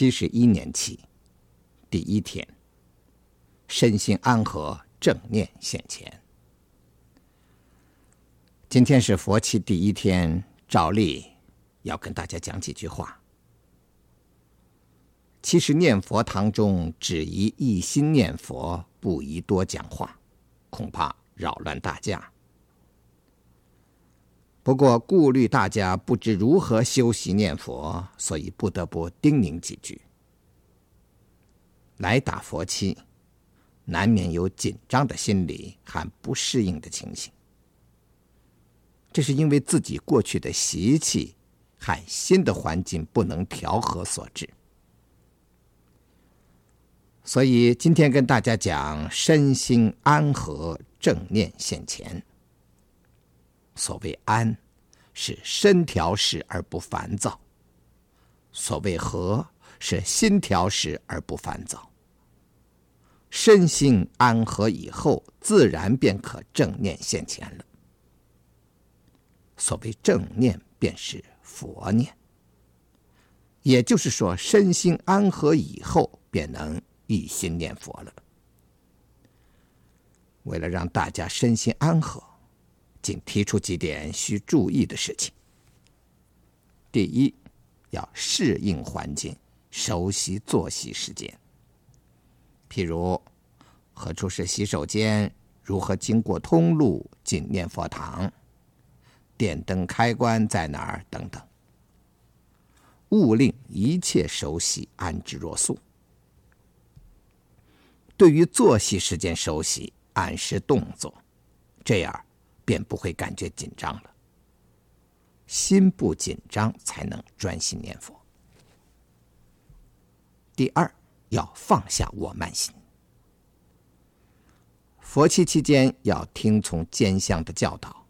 七十一年起，第一天，身心安和，正念现前。今天是佛七第一天，照例要跟大家讲几句话。其实念佛堂中只宜一心念佛，不宜多讲话，恐怕扰乱大家。不过顾虑大家不知如何修习念佛，所以不得不叮咛几句。来打佛七，难免有紧张的心理和不适应的情形，这是因为自己过去的习气和新的环境不能调和所致。所以今天跟大家讲身心安和，正念现前。所谓安，是身调适而不烦躁；所谓和，是心调适而不烦躁。身心安和以后，自然便可正念现前了。所谓正念，便是佛念。也就是说，身心安和以后，便能一心念佛了。为了让大家身心安和。仅提出几点需注意的事情。第一，要适应环境，熟悉作息时间。譬如，何处是洗手间？如何经过通路进念佛堂？电灯开关在哪儿？等等，务令一切熟悉，安之若素。对于作息时间熟悉，按时动作，这样。便不会感觉紧张了。心不紧张，才能专心念佛。第二，要放下我慢心。佛七期间要听从监香的教导，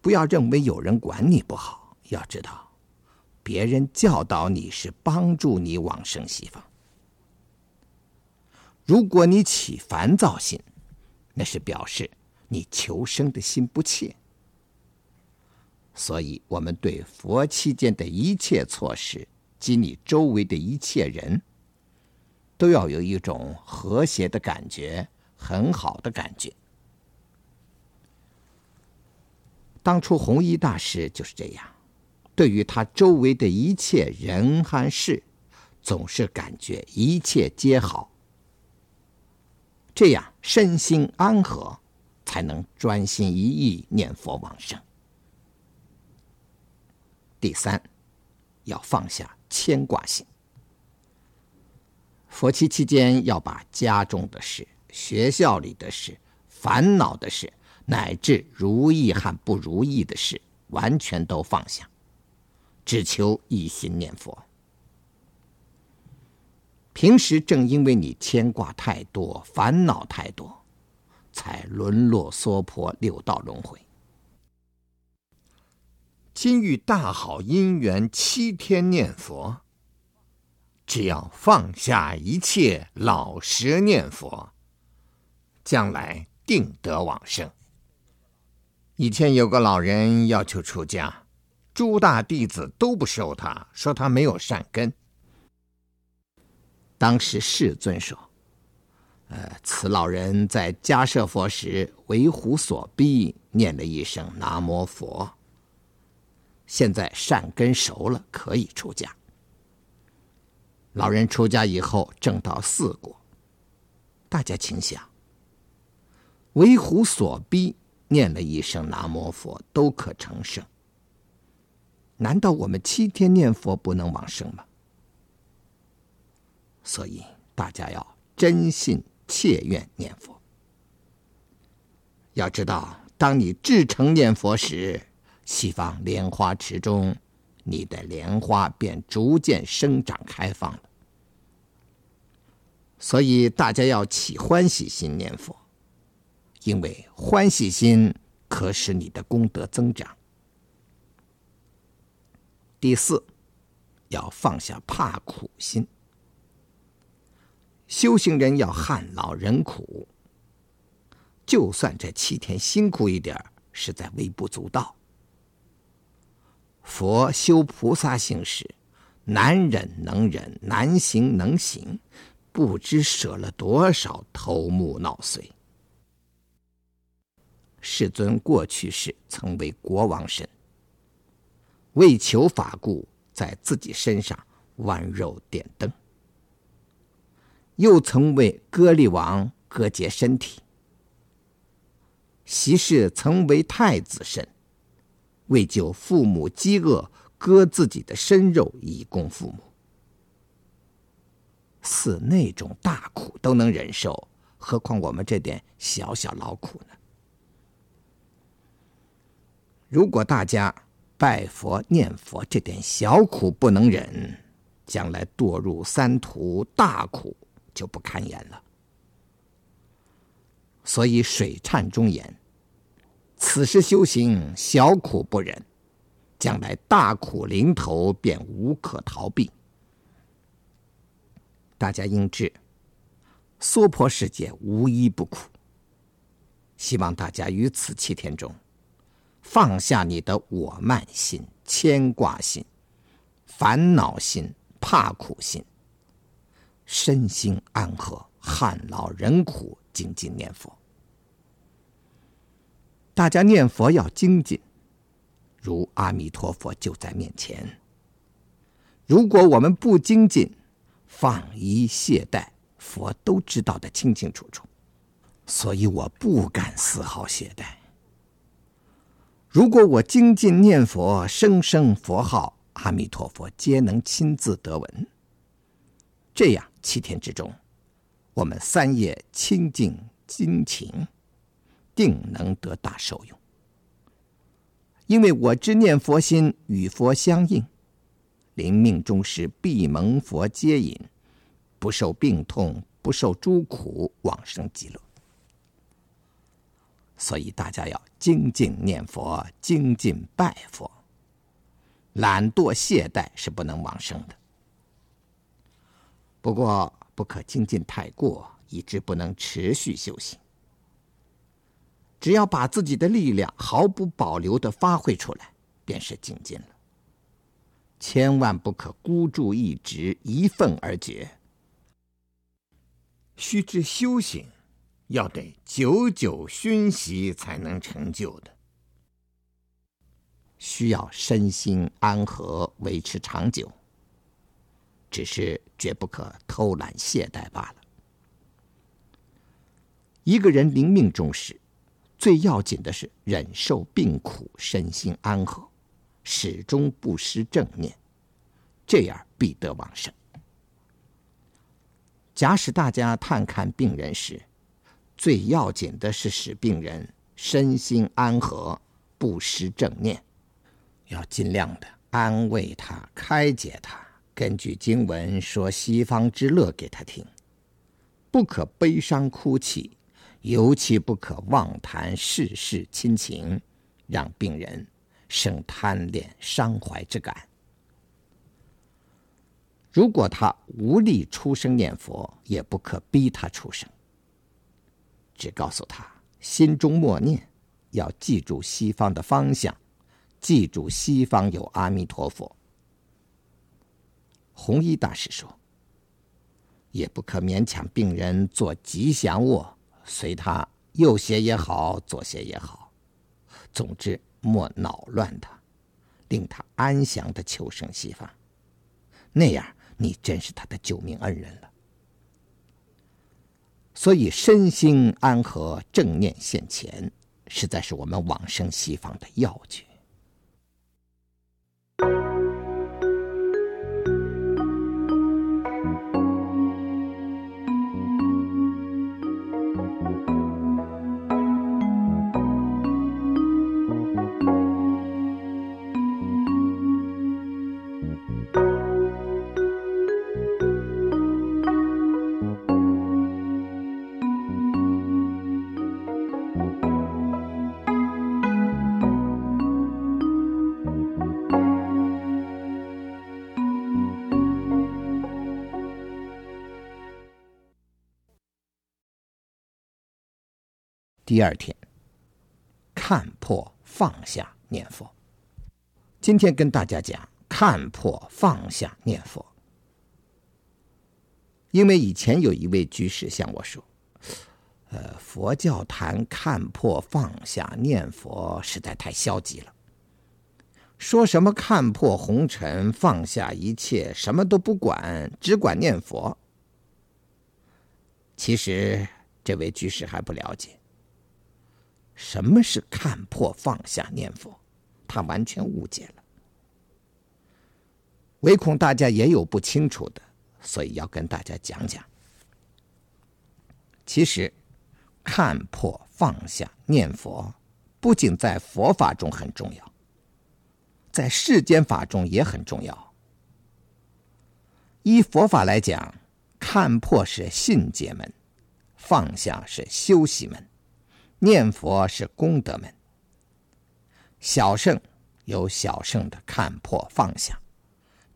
不要认为有人管你不好。要知道，别人教导你是帮助你往生西方。如果你起烦躁心，那是表示。你求生的心不切，所以我们对佛期间的一切措施及你周围的一切人，都要有一种和谐的感觉，很好的感觉。当初弘一大师就是这样，对于他周围的一切人和事，总是感觉一切皆好，这样身心安和。才能专心一意念佛往生。第三，要放下牵挂心。佛七期间要把家中的事、学校里的事、烦恼的事，乃至如意和不如意的事，完全都放下，只求一心念佛。平时正因为你牵挂太多，烦恼太多。才沦落娑婆六道轮回。今遇大好因缘，七天念佛，只要放下一切，老实念佛，将来定得往生。以前有个老人要求出家，诸大弟子都不收他，说他没有善根。当时世尊说。呃，此老人在迦叶佛时为虎所逼，念了一声南无佛。现在善根熟了，可以出家。老人出家以后证到四果，大家请想：为虎所逼，念了一声南无佛，都可成圣。难道我们七天念佛不能往生吗？所以大家要真信。切愿念佛。要知道，当你至诚念佛时，西方莲花池中，你的莲花便逐渐生长开放了。所以大家要起欢喜心念佛，因为欢喜心可使你的功德增长。第四，要放下怕苦心。修行人要旱劳人苦，就算这七天辛苦一点，实在微不足道。佛修菩萨行时，难忍能忍，难行能行，不知舍了多少头目脑髓。世尊过去世曾为国王身，为求法故，在自己身上剜肉点灯；又曾为歌利王割截身体，席氏曾为太子身，为救父母饥饿。割自己的身肉以供父母，似那种大苦都能忍受，何况我们这点小小劳苦呢？如果大家拜佛念佛这点小苦不能忍，将来堕入三途大苦就不堪言了。所以水忏中言：“此时修行，小苦不忍。”将来大苦临头，便无可逃避。大家应知，娑婆世界无一不苦。希望大家于此七天中，放下你的我慢心、牵挂心、烦恼心、怕苦心，身心安和，旱劳忍苦，精进念佛。大家念佛要精进。如阿弥陀佛就在面前，如果我们不精进，放逸懈怠，佛都知道的清清楚楚。所以我不敢丝毫懈怠。如果我精进念佛，声声佛号，阿弥陀佛皆能亲自得闻。这样七天之中，我们三业清净精勤，定能得大受用。因为我知念佛心与佛相应，临命终时必蒙佛接引，不受病痛，不受诸苦，往生极乐。所以大家要精进念佛，精进拜佛。懒惰懈怠是不能往生的。不过不可精进太过，以致不能持续修行。只要把自己的力量毫不保留的发挥出来，便是精进了。千万不可孤注一掷，一奋而绝。须知修行要得久久熏习才能成就的，需要身心安和，维持长久。只是绝不可偷懒懈怠罢了。一个人临命终时，最要紧的是忍受病苦，身心安和，始终不失正念，这样必得往生。假使大家探看病人时，最要紧的是使病人身心安和，不失正念，要尽量的安慰他、开解他，根据经文说西方之乐给他听，不可悲伤哭泣。尤其不可妄谈世事亲情，让病人生贪恋伤怀之感。如果他无力出声念佛，也不可逼他出声，只告诉他心中默念，要记住西方的方向，记住西方有阿弥陀佛。弘一大师说，也不可勉强病人做吉祥卧。随他右斜也好，左斜也好，总之莫恼乱他，令他安详的求生西方。那样你真是他的救命恩人了。所以身心安和，正念现前，实在是我们往生西方的要诀。第二天，看破放下念佛。今天跟大家讲看破放下念佛。因为以前有一位居士向我说：“呃，佛教谈看破放下念佛，实在太消极了。说什么看破红尘，放下一切，什么都不管，只管念佛。”其实，这位居士还不了解什么是看破放下念佛，他完全误解了。唯恐大家也有不清楚的。所以要跟大家讲讲，其实看破放下念佛，不仅在佛法中很重要，在世间法中也很重要。依佛法来讲，看破是信解门，放下是修习门，念佛是功德门。小圣有小圣的看破放下。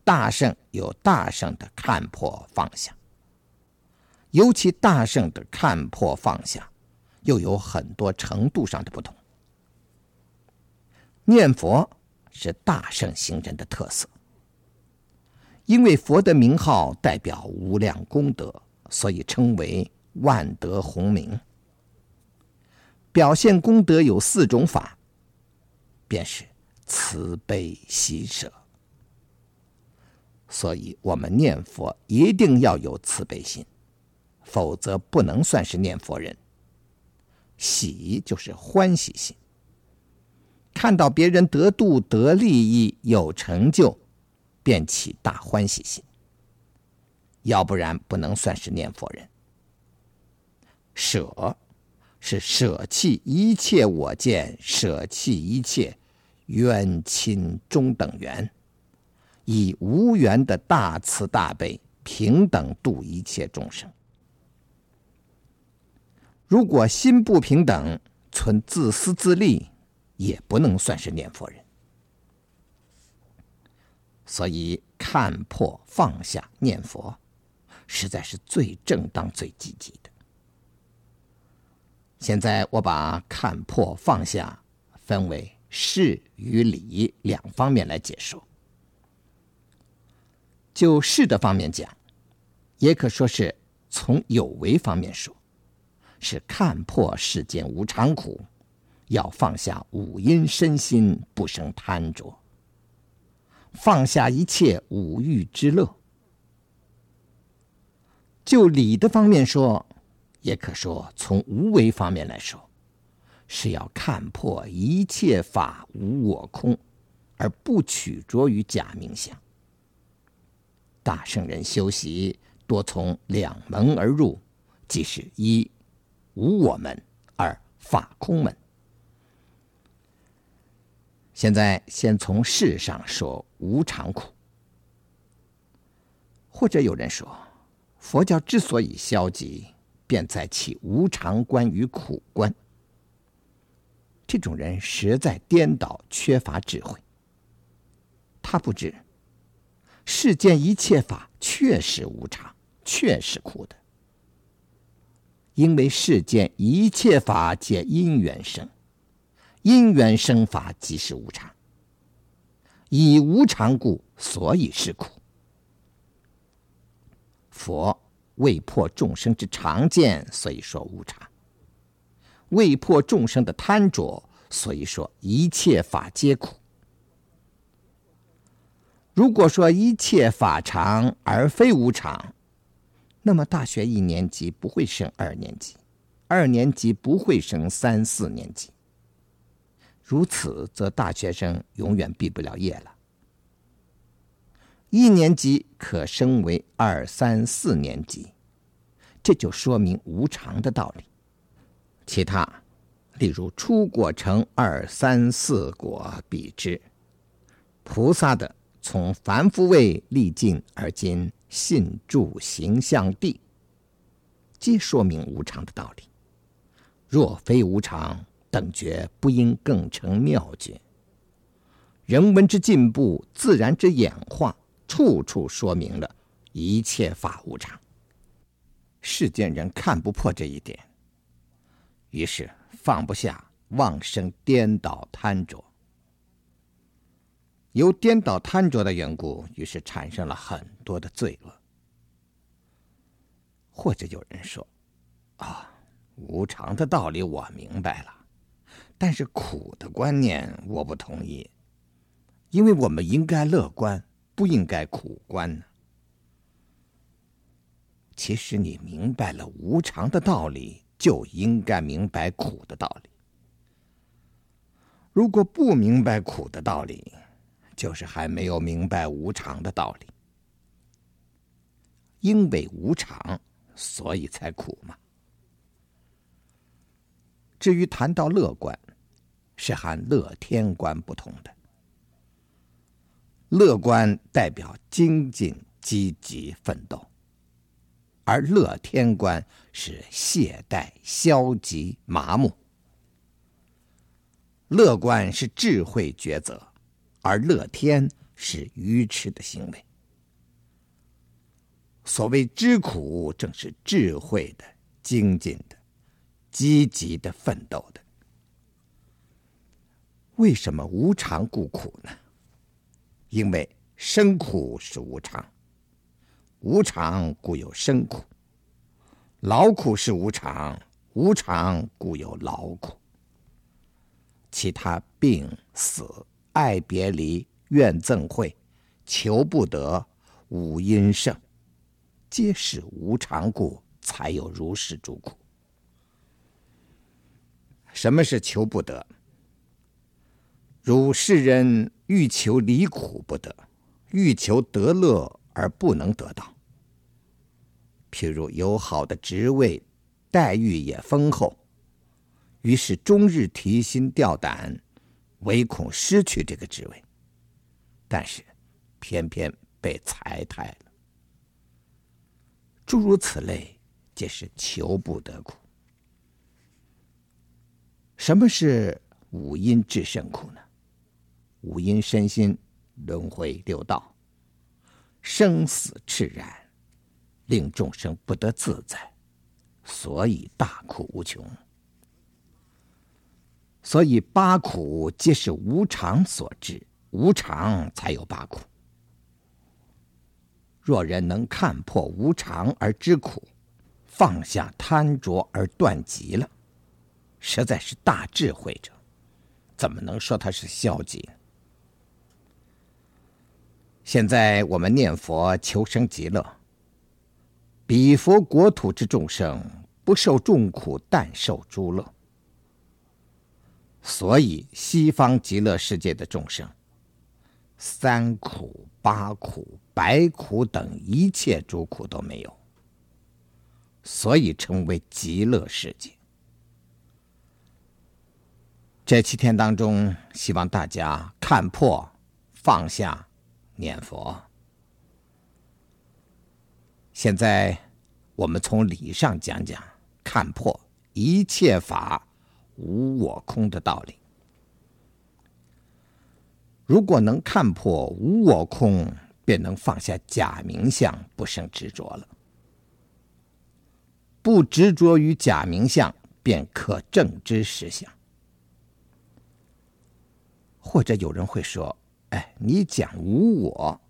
大圣有大圣的看破放下，尤其大圣的看破放下，又有很多程度上的不同。念佛是大圣行人的特色，因为佛的名号代表无量功德，所以称为万德洪名。表现功德有四种法，便是慈悲喜舍。所以，我们念佛一定要有慈悲心，否则不能算是念佛人。喜就是欢喜心，看到别人得度、得利益、有成就，便起大欢喜心。要不然不能算是念佛人。舍是舍弃一切我见，舍弃一切冤亲中等缘。以无缘的大慈大悲，平等度一切众生。如果心不平等，存自私自利，也不能算是念佛人。所以看破放下念佛，实在是最正当、最积极。现在我把看破放下分为事与理两方面来解说。就事的方面讲，也可说是从有为方面说，是看破世间无常苦，要放下五阴身心，不生贪着，放下一切五欲之乐。就理的方面说，也可说从无为方面来说，是要看破一切法无我空，而不取着于假名相。大圣人修习多从两门而入，即是一无我门，二法空门。现在先从事上说无常苦，或者有人说，佛教之所以消极，便在其无常观与苦观。这种人实在颠倒，缺乏智慧。他不知。世间一切法确实无常，确实苦的。因为世间一切法皆因缘生，因缘生法即是无常。以无常故，所以是苦。佛未破众生之常见，所以说无常；未破众生的贪着，所以说一切法皆苦。如果说一切法常而非无常，那么大学一年级不会升二年级，二年级不会升三四年级。如此，则大学生永远毕不了业了。一年级可升为二三四年级，这就说明无常的道理。其他，例如出果成二三四果比之，菩萨的。从凡夫位历尽而今信住形象地，皆说明无常的道理。若非无常，等觉不应更成妙觉。人文之进步，自然之演化，处处说明了一切法无常。世间人看不破这一点，于是放不下，妄生颠倒贪着。由颠倒贪着的缘故，于是产生了很多的罪恶。或者有人说：“啊，无常的道理我明白了，但是苦的观念我不同意，因为我们应该乐观，不应该苦观呢。”其实你明白了无常的道理，就应该明白苦的道理。如果不明白苦的道理，就是还没有明白无常的道理。因为无常，所以才苦嘛。至于谈到乐观，是和乐天观不同的。乐观代表精进、积极、奋斗。而乐天观是懈怠、消极、麻木。乐观是智慧抉择，而乐天是愚痴的行为。所谓知苦，正是智慧的、精进的、积极的、奋斗的。为什么无常故苦呢？因为生苦是无常。无常故有生苦，劳苦是无常，无常故有劳苦。其他病死、爱别离、怨憎会、求不得、五阴盛，皆是无常故，才有如是诸苦。什么是求不得？如世人欲求离苦不得，欲求得乐而不能得到。譬如有好的职位，待遇也丰厚，于是终日提心吊胆，唯恐失去这个职位，但是偏偏被裁汰了。诸如此类，皆是求不得苦。什么是五阴炽盛苦呢？五阴身心轮回六道，生死炽然。令众生不得自在，所以大苦无穷。所以八苦皆是无常所致，无常才有八苦。若人能看破无常而知苦，放下贪着而断集了，实在是大智慧者，怎么能说他是消极？现在我们念佛求生极乐。彼佛国土之众生，不受众苦，但受诸乐。所以西方极乐世界的众生，三苦、八苦、百苦等一切诸苦都没有，所以称为极乐世界。这七天当中，希望大家看破、放下、念佛。现在，我们从理上讲讲，看破一切法无我空的道理。如果能看破无我空，便能放下假名相，不生执着了。不执着于假名相，便可证知实相。或者有人会说：“哎，你讲无我。”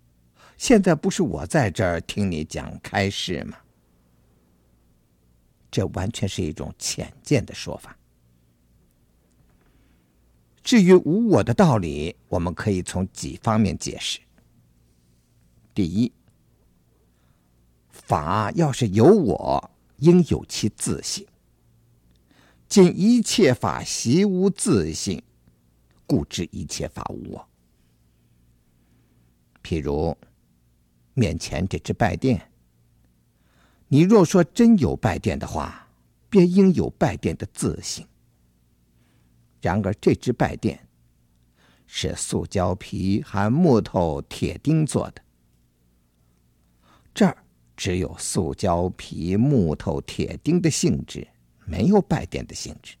现在不是我在这儿听你讲开示吗？这完全是一种浅见的说法。至于无我的道理，我们可以从几方面解释。第一，法要是有我，应有其自性。尽一切法习无自性，故知一切法无我。譬如。面前这只拜殿，你若说真有拜殿的话，便应有拜殿的自性。然而这只拜殿是塑胶皮和木头、铁钉做的，这儿只有塑胶皮、木头、铁钉的性质，没有拜殿的性质。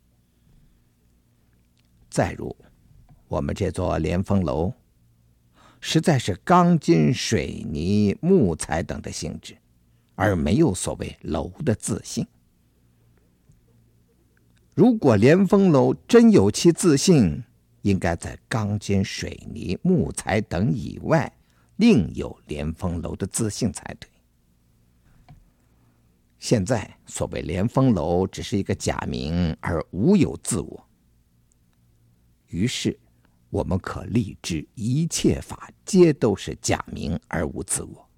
再如，我们这座莲峰楼。实在是钢筋、水泥、木材等的性质，而没有所谓楼的自信。如果莲峰楼真有其自信，应该在钢筋、水泥、木材等以外，另有连峰楼的自信才对。现在所谓连峰楼只是一个假名，而无有自我。于是，我们可立志一切法皆都是假名而无自我。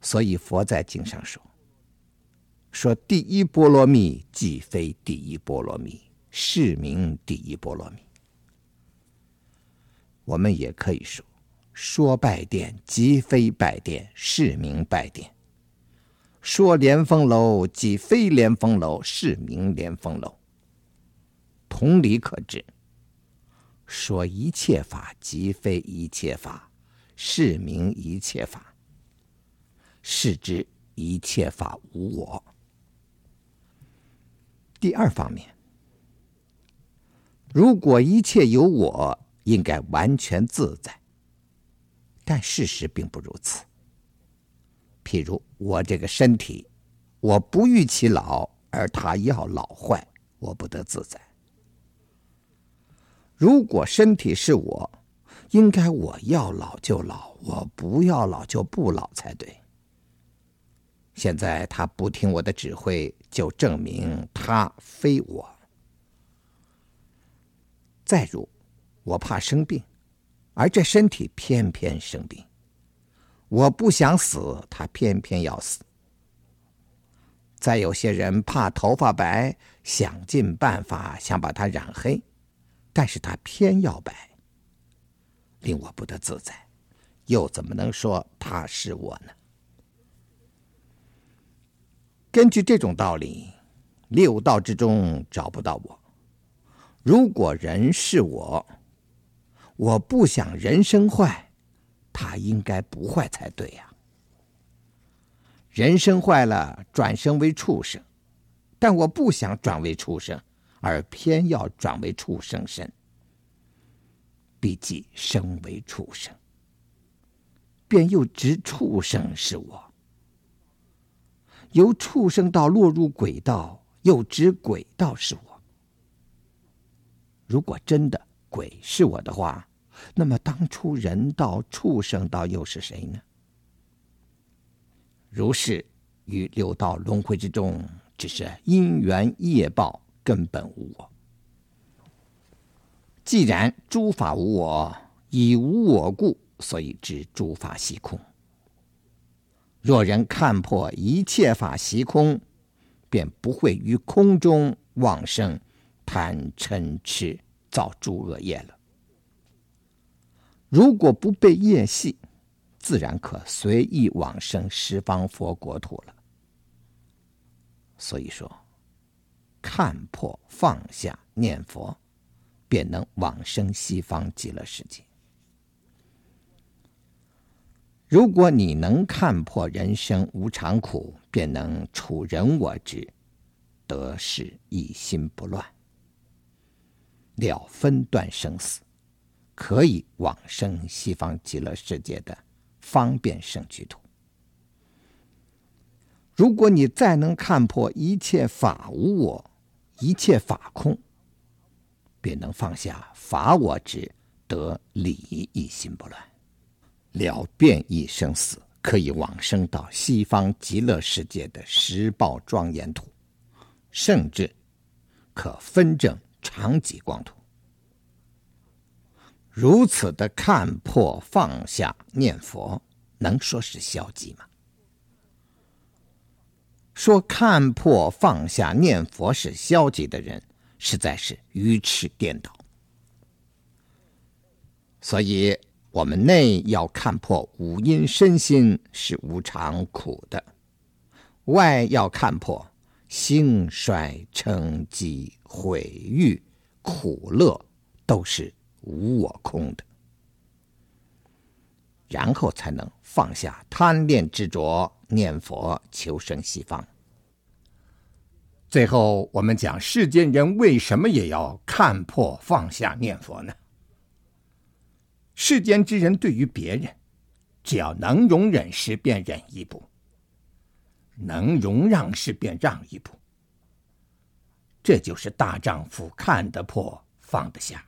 所以佛在经上说：“说第一波罗蜜即非第一波罗蜜，是名第一波罗蜜。”我们也可以说：“说拜殿即非拜殿，是名拜殿。”说连峰楼即非连峰楼，是名连峰楼。同理可知，说一切法即非一切法，是名一切法。是指一切法无我。第二方面，如果一切有我，应该完全自在，但事实并不如此。譬如我这个身体，我不欲其老，而他要老坏，我不得自在。如果身体是我，应该我要老就老，我不要老就不老才对。现在他不听我的指挥，就证明他非我。再如，我怕生病，而这身体偏偏生病。我不想死，他偏偏要死。再有些人怕头发白，想尽办法想把它染黑，但是他偏要摆，令我不得自在，又怎么能说他是我呢？根据这种道理，六道之中找不到我。如果人是我，我不想人生坏。他应该不坏才对呀。人生坏了，转生为畜生，但我不想转为畜生，而偏要转为畜生身，必即生为畜生，便又执畜生是我。由畜生道落入鬼道，又执鬼道是我。如果真的鬼是我的话，那么当初人道、畜生道又是谁呢？如是于六道轮回之中，只是因缘业报，根本无我。既然诸法无我，以无我故，所以知诸法悉空。若人看破一切法悉空，便不会于空中妄生贪嗔痴，造诸恶业了。如果不被业系，自然可随意往生十方佛国土了。所以说，看破放下念佛，便能往生西方极乐世界。如果你能看破人生无常苦，便能处人我之，得失一心不乱，了分段生死。可以往生西方极乐世界的方便胜居土。如果你再能看破一切法无我，一切法空，便能放下法我执，得理一心不乱，了变一生死，可以往生到西方极乐世界的十报庄严土，甚至可分证常寂光土。如此的看破放下念佛，能说是消极吗？说看破放下念佛是消极的人，实在是愚痴颠倒。所以，我们内要看破五阴身心是无常苦的，外要看破兴衰成疾毁誉苦乐都是。无我空的，然后才能放下贪恋执着，念佛求生西方。最后，我们讲世间人为什么也要看破放下念佛呢？世间之人对于别人，只要能容忍时便忍一步，能容让时便让一步，这就是大丈夫看得破。放得下；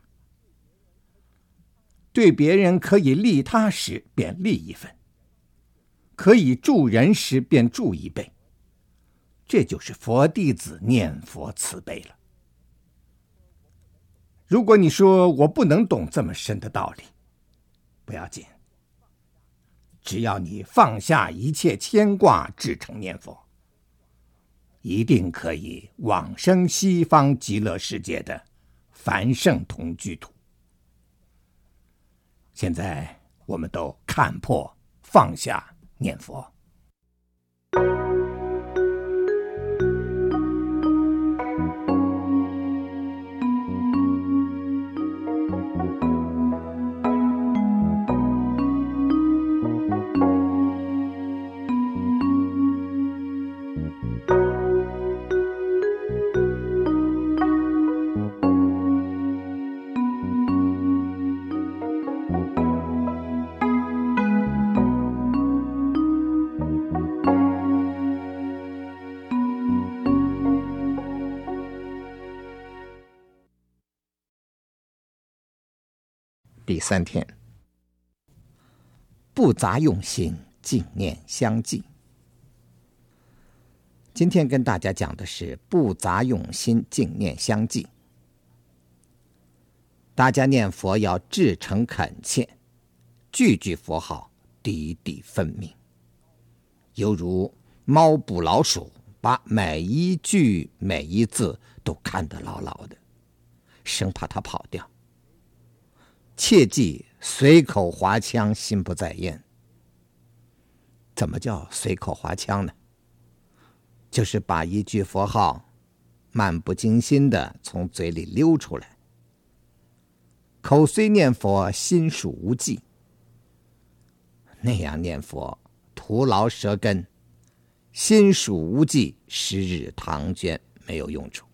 对别人可以利他时，便利一分；可以助人时，便助一倍。这就是佛弟子念佛慈悲了。如果你说我不能懂这么深的道理，不要紧，只要你放下一切牵挂，至诚念佛。一定可以往生西方极乐世界的凡圣同居土。现在我们都看破，放下，念佛。三天，不杂用心，净念相继。今天跟大家讲的是不杂用心，净念相继。大家念佛要至诚恳切，句句佛号滴滴分明，犹如猫捕老鼠，把每一句每一字都看得牢牢的，生怕它跑掉。切记随口划枪，心不在焉。怎么叫随口划枪呢？就是把一句佛号漫不经心的从嘴里溜出来，口虽念佛，心属无记。那样念佛徒劳舌根，心属无记，十日唐捐，没有用处。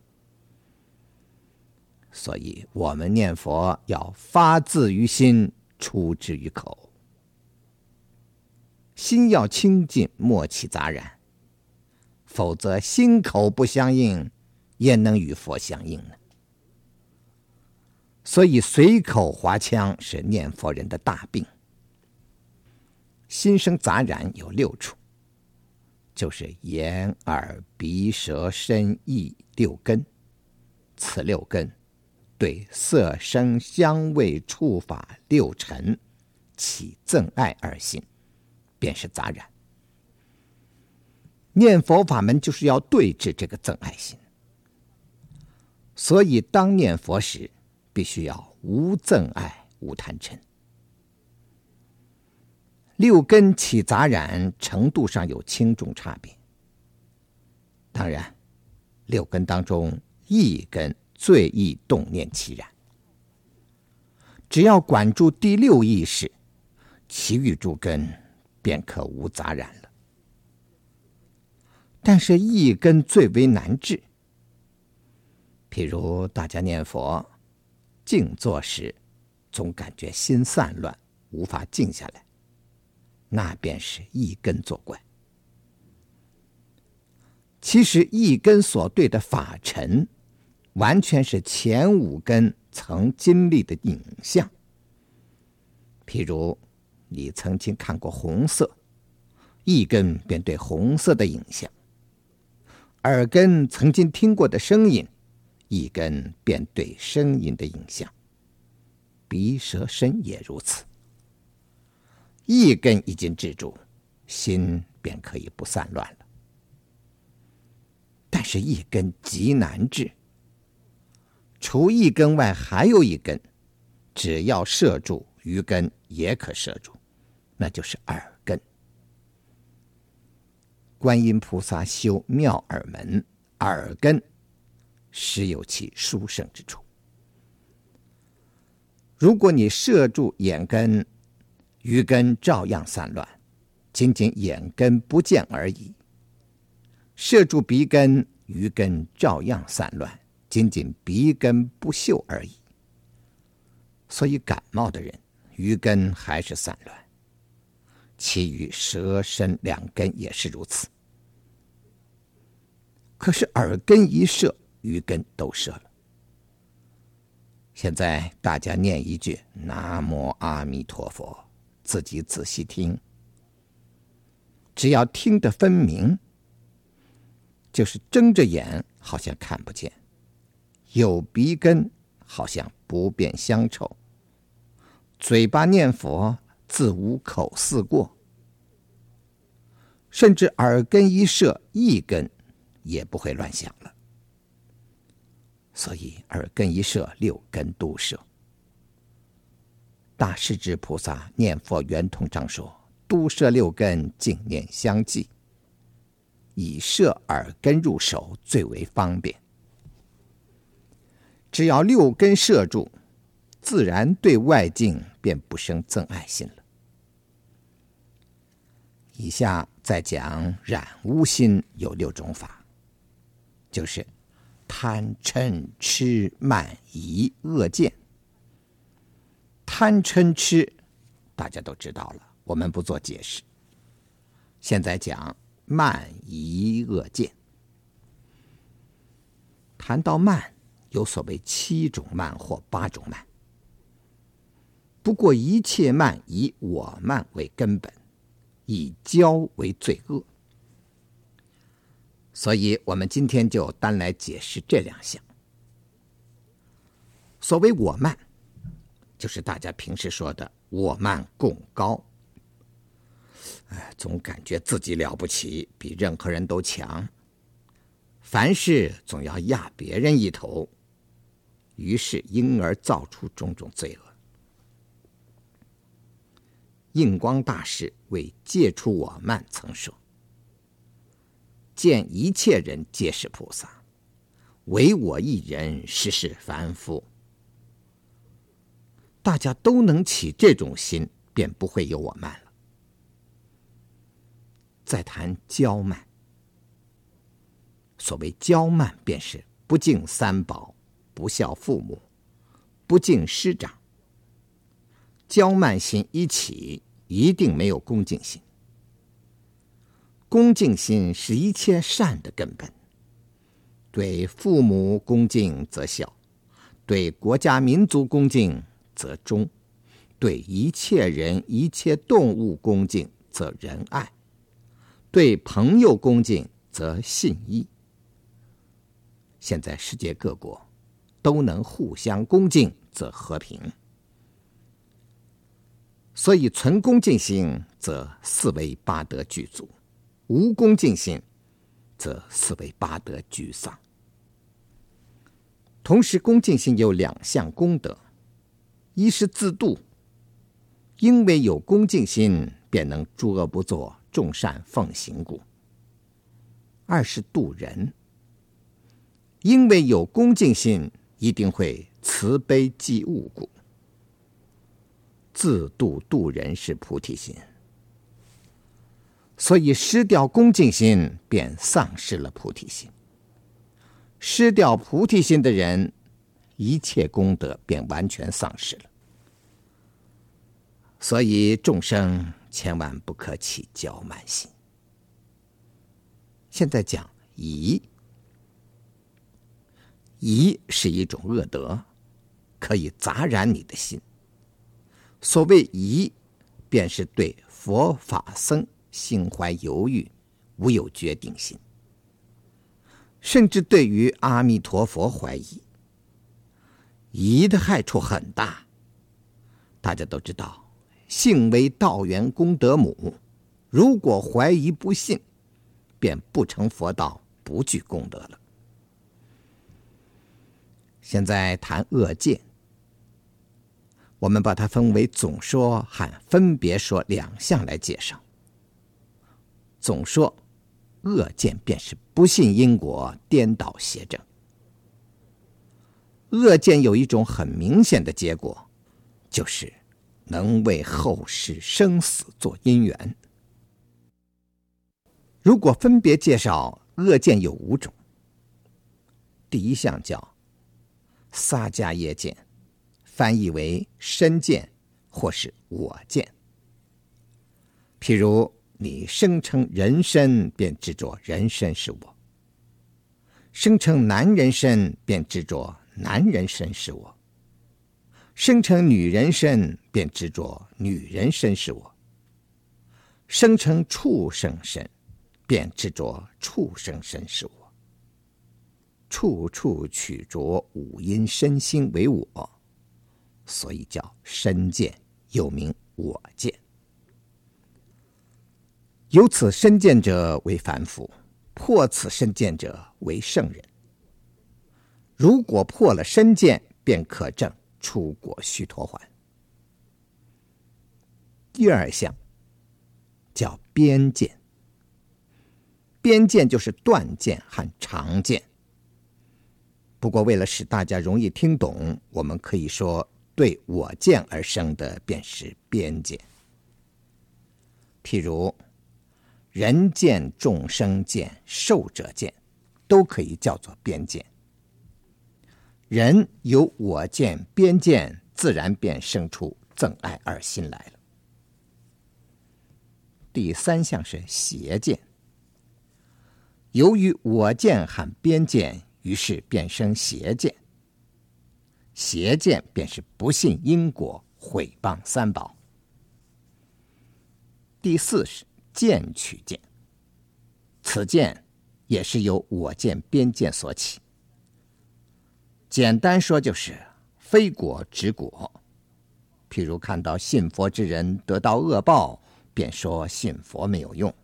所以我们念佛要发自于心，出之于口，心要清净，莫起杂染，否则心口不相应，焉能与佛相应呢？所以随口划枪是念佛人的大病。心生杂染有六处，就是眼、耳、鼻、舌、身、意六根，此六根。对色声香味触法六尘起憎爱二心，便是杂染。念佛法门就是要对治这个憎爱心，所以当念佛时，必须要无憎爱、无贪嗔。六根起杂染程度上有轻重差别。当然，六根当中一根。最易动念起染，只要管住第六意识，其余诸根便可无杂染了。但是一根最为难治。譬如大家念佛，静坐时，总感觉心散乱，无法静下来，那便是一根作怪。其实一根所对的法尘。完全是前五根曾经历的影像。譬如，你曾经看过红色，一根便对红色的影像；耳根曾经听过的声音，一根便对声音的影像；鼻、舌、身也如此。一根已经治住，心便可以不散乱了。但是一根极难治。除一根外，还有一根，只要摄住，鱼根也可摄住，那就是耳根。观音菩萨修妙耳门，耳根实有其殊胜之处。如果你摄住眼根，鱼根照样散乱，仅仅眼根不见而已；摄住鼻根，鱼根照样散乱。仅仅鼻根不嗅而已，所以感冒的人鱼根还是散乱，其余舌身两根也是如此。可是耳根一摄，鱼根都摄了。现在大家念一句“南无阿弥陀佛”，自己仔细听。只要听得分明，就是睁着眼好像看不见，有鼻根好像不辨香臭，嘴巴念佛自无口似过，甚至耳根一摄，一根也不会乱想了。所以耳根一摄，六根都摄。大势至菩萨念佛圆通章说：“都摄六根，净念相继，以摄耳根入手最为方便。只要六根摄住，自然对外境便不生憎爱心了。”以下再讲染污心有六种法，就是。贪嗔痴慢疑恶见，贪嗔痴大家都知道了，我们不做解释。现在讲慢疑恶见。谈到慢，有所谓七种慢或八种慢。不过一切慢以我慢为根本，以骄为罪恶。所以，我们今天就单来解释这两项。所谓我慢，就是大家平时说的我慢贡高。哎，总感觉自己了不起，比任何人都强，凡事总要压别人一头，于是因而造出种种罪恶。印光大师为戒除我慢，曾说。见一切人皆是菩萨，唯我一人实是凡夫。大家都能起这种心，便不会有我慢了。再谈骄慢，所谓骄慢，便是不敬三宝，不孝父母，不敬师长。骄慢心一起，一定没有恭敬心。恭敬心是一切善的根本。对父母恭敬则孝，对国家民族恭敬则忠，对一切人一切动物恭敬则仁爱，对朋友恭敬则信义。现在世界各国都能互相恭敬，则和平。所以存恭敬心，则四维八德具足。无恭敬心，则四维八德沮丧。同时，恭敬心有两项功德：一是自度，因为有恭敬心，便能诸恶不作，众善奉行故；二是度人，因为有恭敬心，一定会慈悲济物故。自度度人是菩提心。所以失掉恭敬心，便丧失了菩提心。失掉菩提心的人，一切功德便完全丧失了。所以众生千万不可起骄慢心。现在讲疑，疑是一种恶德，可以杂染你的心。所谓疑，便是对佛法僧。心怀犹豫，无有决定心，甚至对于阿弥陀佛怀疑，疑的害处很大。大家都知道，信为道源功德母，如果怀疑不信，便不成佛道，不具功德了。现在谈恶见，我们把它分为总说和分别说两项来介绍。总说，恶见便是不信因果、颠倒邪正。恶见有一种很明显的结果，就是能为后世生死做因缘。如果分别介绍恶见有五种，第一项叫萨迦耶见，翻译为身见或是我见，譬如。你声称人身，便执着人身是我；声称男人身，便执着男人身是我；生成女人身，便执着女人身是我；生成畜生身，便执着畜生身是我。处处取着五阴身心为我，所以叫身见，又名我见。有此身见者为凡夫，破此身见者为圣人。如果破了身见，便可证出果须陀还。第二项叫边见，边见就是断见和常见。不过为了使大家容易听懂，我们可以说对我见而生的便是边见。譬如。人见、众生见、寿者见，都可以叫做边见。人有我见、边见，自然便生出憎爱二心来了。第三项是邪见。由于我见和边见，于是便生邪见。邪见便是不信因果、毁谤三宝。第四是。见取见，此见也是由我见边见所起。简单说就是非果执果。譬如看到信佛之人得到恶报，便说信佛没有用。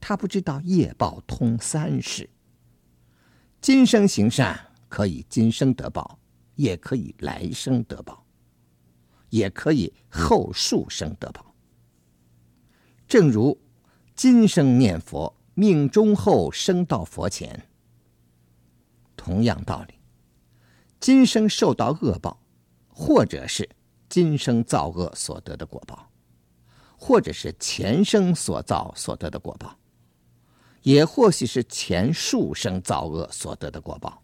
他不知道业报通三世，今生行善可以今生得报，也可以来生得报，也可以后数生得报。正如今生念佛，命中后生到佛前。同样道理，今生受到恶报，或者是今生造恶所得的果报，或者是前生所造所得的果报，也或许是前数生造恶所得的果报，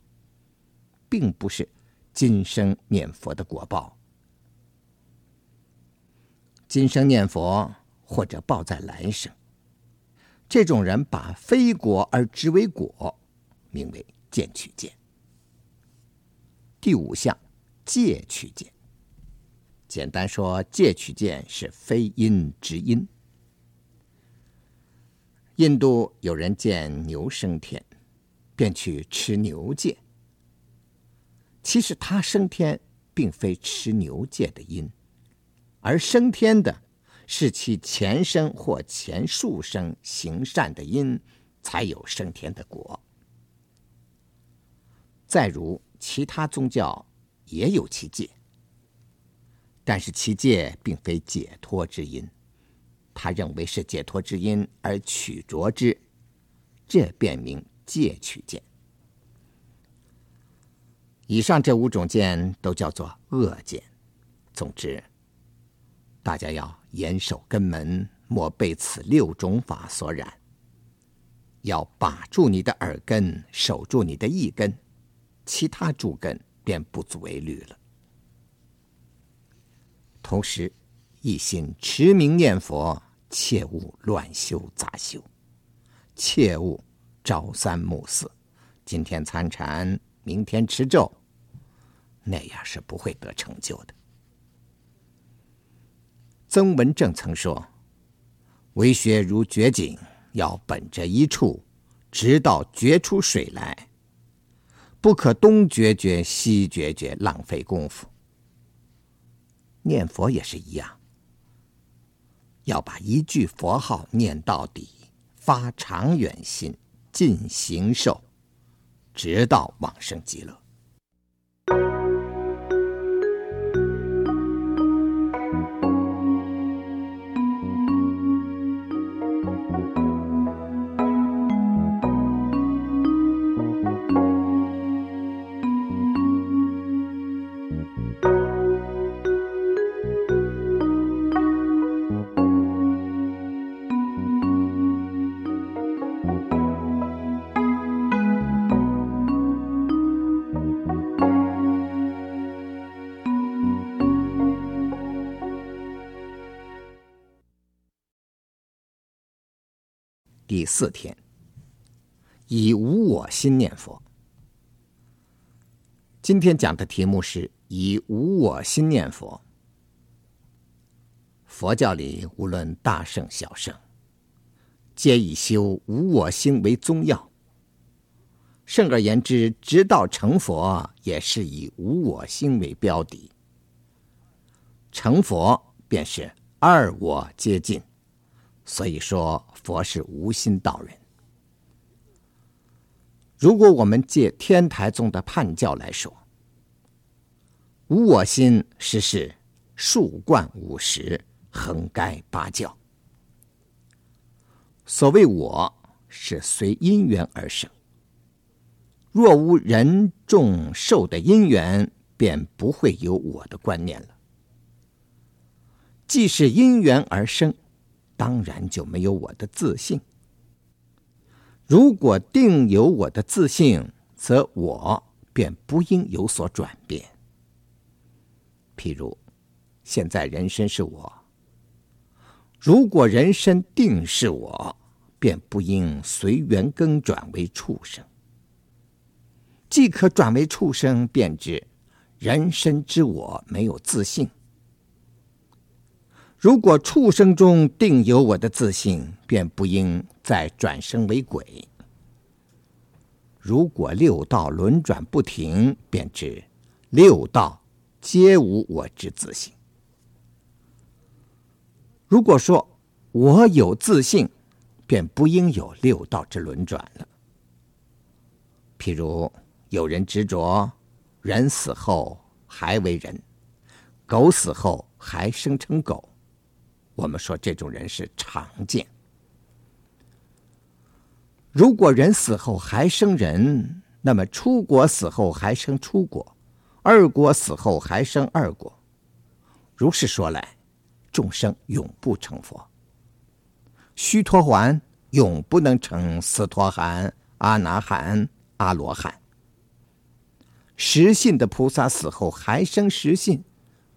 并不是今生念佛的果报。今生念佛。或者报在来生，这种人把非果而执为果，名为见取见。第五项，戒取见。简单说，戒取见是非因执因。印度有人见牛升天，便去吃牛戒。其实他升天并非吃牛戒的因，而升天的。是其前生或前数生行善的因，才有升天的果。再如其他宗教也有其戒，但是其戒并非解脱之因，他认为是解脱之因而取着之，这便名戒取见。以上这五种见都叫做恶见。总之，大家要。严守根门，莫被此六种法所染。要把住你的耳根，守住你的意根，其他诸根便不足为虑了。同时，一心持名念佛，切勿乱修杂修，切勿朝三暮四，今天参禅，明天持咒，那样是不会得成就的。曾文正曾说：“为学如掘井，要本着一处，直到掘出水来，不可东掘掘西掘掘，浪费功夫。念佛也是一样，要把一句佛号念到底，发长远心，尽行受，直到往生极乐。”四天，以无我心念佛。今天讲的题目是以无我心念佛。佛教里无论大圣小圣，皆以修无我心为宗要。甚而言之，直到成佛，也是以无我心为标的。成佛便是二我皆尽，所以说佛是无心道人。如果我们借天台宗的判教来说，无我心实是树冠五十，横盖八教。所谓我，是随因缘而生。若无人众寿的因缘，便不会有我的观念了。既是因缘而生，当然就没有我的自信。如果定有我的自信，则我便不应有所转变。譬如，现在人身是我，如果人身定是我，便不应随缘更转为畜生。即可转为畜生，便知人身之我没有自信。如果畜生中定有我的自性，便不应再转生为鬼。如果六道轮转不停，便知六道皆无我之自性。如果说我有自性，便不应有六道之轮转了。譬如。有人执着，人死后还为人，狗死后还生成狗，我们说这种人是常见。如果人死后还生人，那么出国死后还生出国，二国死后还生二国。如是说来，众生永不成佛。须陀洹永不能成斯陀含、阿那含、阿罗汉。实信的菩萨死后还生实信，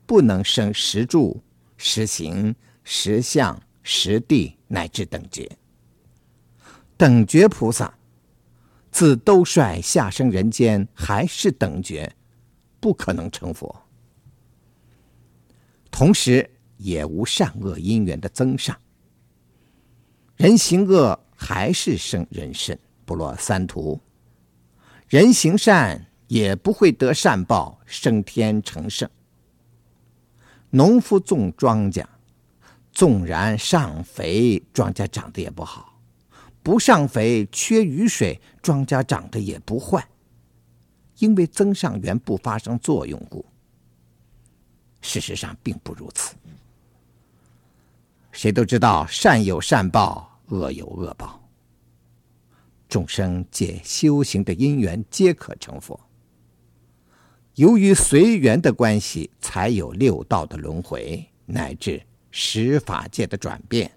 不能生实住、实行、实相、实地乃至等觉。等觉菩萨自兜率下生人间，还是等觉，不可能成佛。同时也无善恶因缘的增上，人行恶还是生人身，不落三途；人行善。也不会得善报，升天成圣。农夫种庄稼，纵然上肥，庄稼长得也不好；不上肥，缺雨水，庄稼长得也不坏。因为增上缘不发生作用故。事实上并不如此。谁都知道，善有善报，恶有恶报。众生借修行的因缘，皆可成佛。由于随缘的关系，才有六道的轮回，乃至十法界的转变。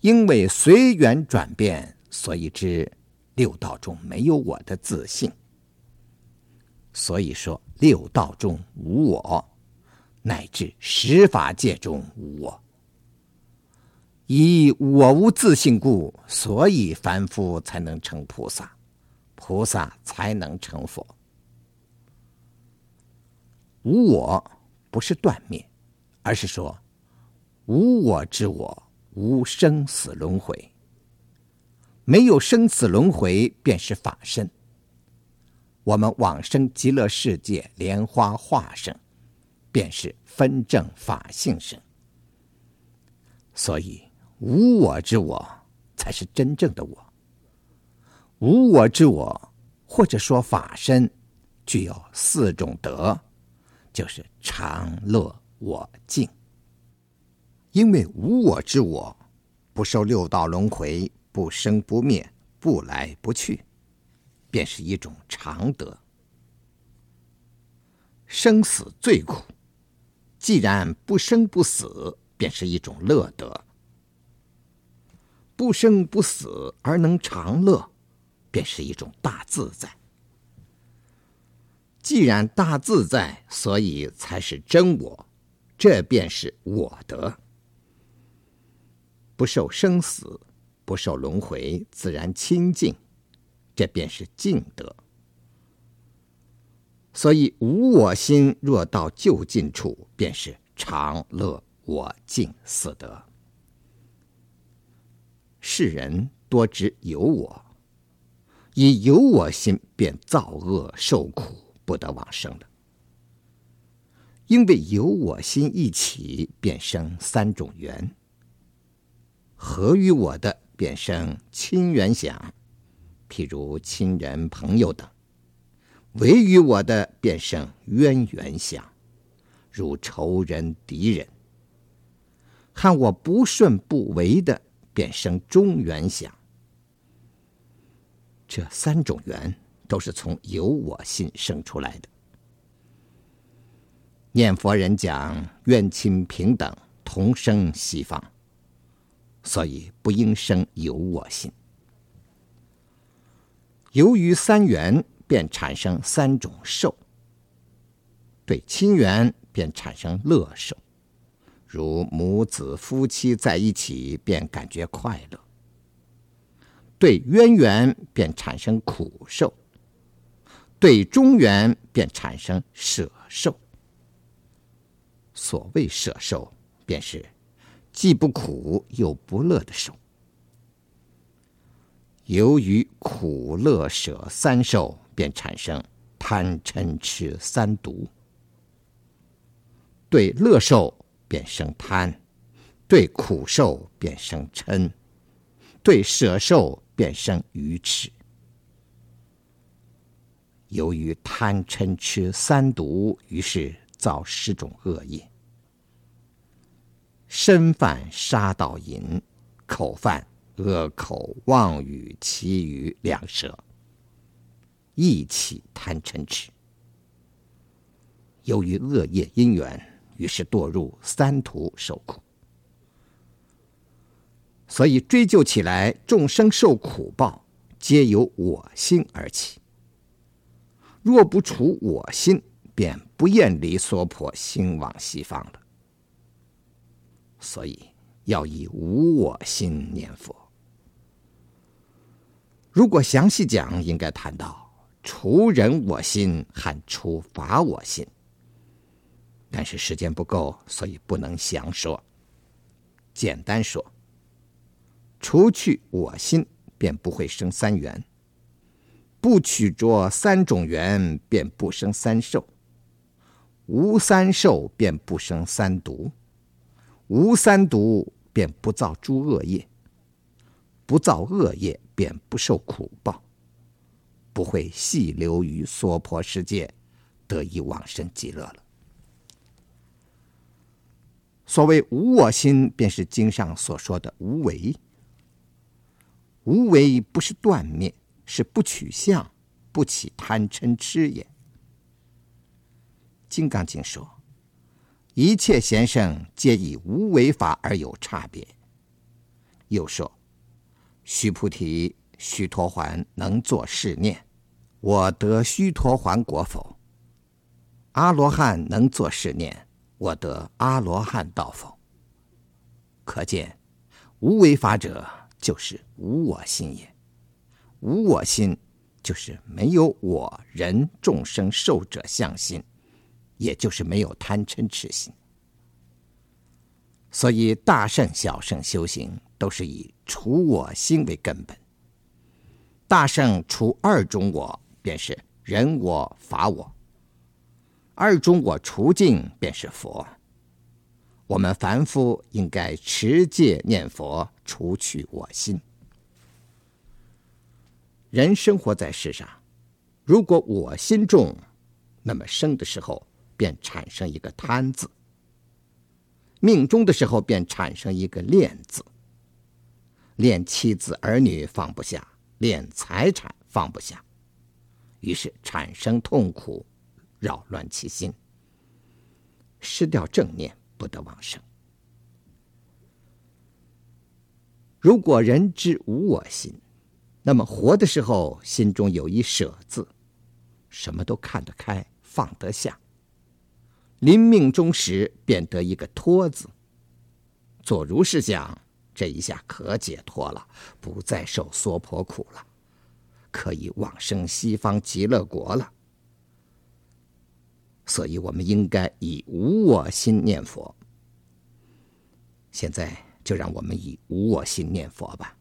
因为随缘转变，所以知六道中没有我的自信。所以说六道中无我，乃至十法界中无我。以我无自信故，所以凡夫才能成菩萨，菩萨才能成佛。无我不是断灭，而是说无我之我，无生死轮回。没有生死轮回，便是法身。我们往生极乐世界莲花化生，便是分正法性身。所以无我之我才是真正的我。无我之我，或者说法身，具有四种德。就是常乐我净，因为无我之我，不受六道轮回，不生不灭，不来不去，便是一种常德。生死最苦，既然不生不死，便是一种乐德。不生不死而能常乐，便是一种大自在。既然大自在，所以才是真我，这便是我德。不受生死，不受轮回，自然清净，这便是净德。所以无我心若到就近处，便是常乐我净四德。世人多知有我，以有我心便造恶受苦，不得往生了。因为有我心一起，便生三种缘。合于我的，便生亲缘想，譬如亲人朋友等；违于我的，便生冤缘想，如仇人敌人。看我不顺不违的，便生中缘想。这三种缘都是从有我心生出来的。念佛人讲冤亲平等，同生西方，所以不应生有我心。由于三缘，便产生三种受。对亲缘，便产生乐受，如母子夫妻在一起，便感觉快乐；对冤缘，便产生苦受；对中缘，便产生舍受。所谓舍受，便是既不苦又不乐的受。由于苦乐舍三受，便产生贪嗔痴三毒。对乐受便生贪，对苦受便生嗔，对舍受便生愚痴。由于贪嗔痴三毒，于是。造十种恶业：身犯杀盗淫，口犯恶口妄语其余两舌，意起贪嗔痴。由于恶业因缘，于是堕入三途受苦。所以追究起来，众生受苦报，皆由我心而起。若不除我心，便不厌离娑婆，兴往西方了。所以要以无我心念佛。如果详细讲，应该谈到除人我心和除法我心。但是时间不够，所以不能详说。简单说，除去我心，便不会生三缘；不取着三种缘，便不生三受。无三受，便不生三毒；无三毒，便不造诸恶业；不造恶业，便不受苦报，不会系留于娑婆世界，得以往生极乐了。所谓无我心，便是经上所说的无为。无为不是断灭，是不取相，不起贪嗔痴也。《金刚经》说：“一切贤圣皆以无为法而有差别。”又说：“须菩提，须陀洹能作是念：我得须陀洹果否？阿罗汉能作是念：我得阿罗汉道否？”可见，无为法者就是无我心也。无我心就是没有我人众生寿者相心。也就是没有贪嗔痴心，所以大圣小圣修行都是以除我心为根本。大圣除二中我，便是人我、法我；二中我除尽，便是佛。我们凡夫应该持戒念佛，除去我心。人生活在世上，如果我心重，那么生的时候。便产生一个贪字，命中的时候便产生一个恋字，恋妻子儿女放不下，恋财产放不下，于是产生痛苦，扰乱其心，失掉正念，不得往生。如果人知无我心，那么活的时候心中有一舍字，什么都看得开，放得下。临命终时，便得一个脱字。做如是想，这一下可解脱了，不再受娑婆苦了，可以往生西方极乐国了。所以我们应该以无我心念佛。现在就让我们以无我心念佛吧。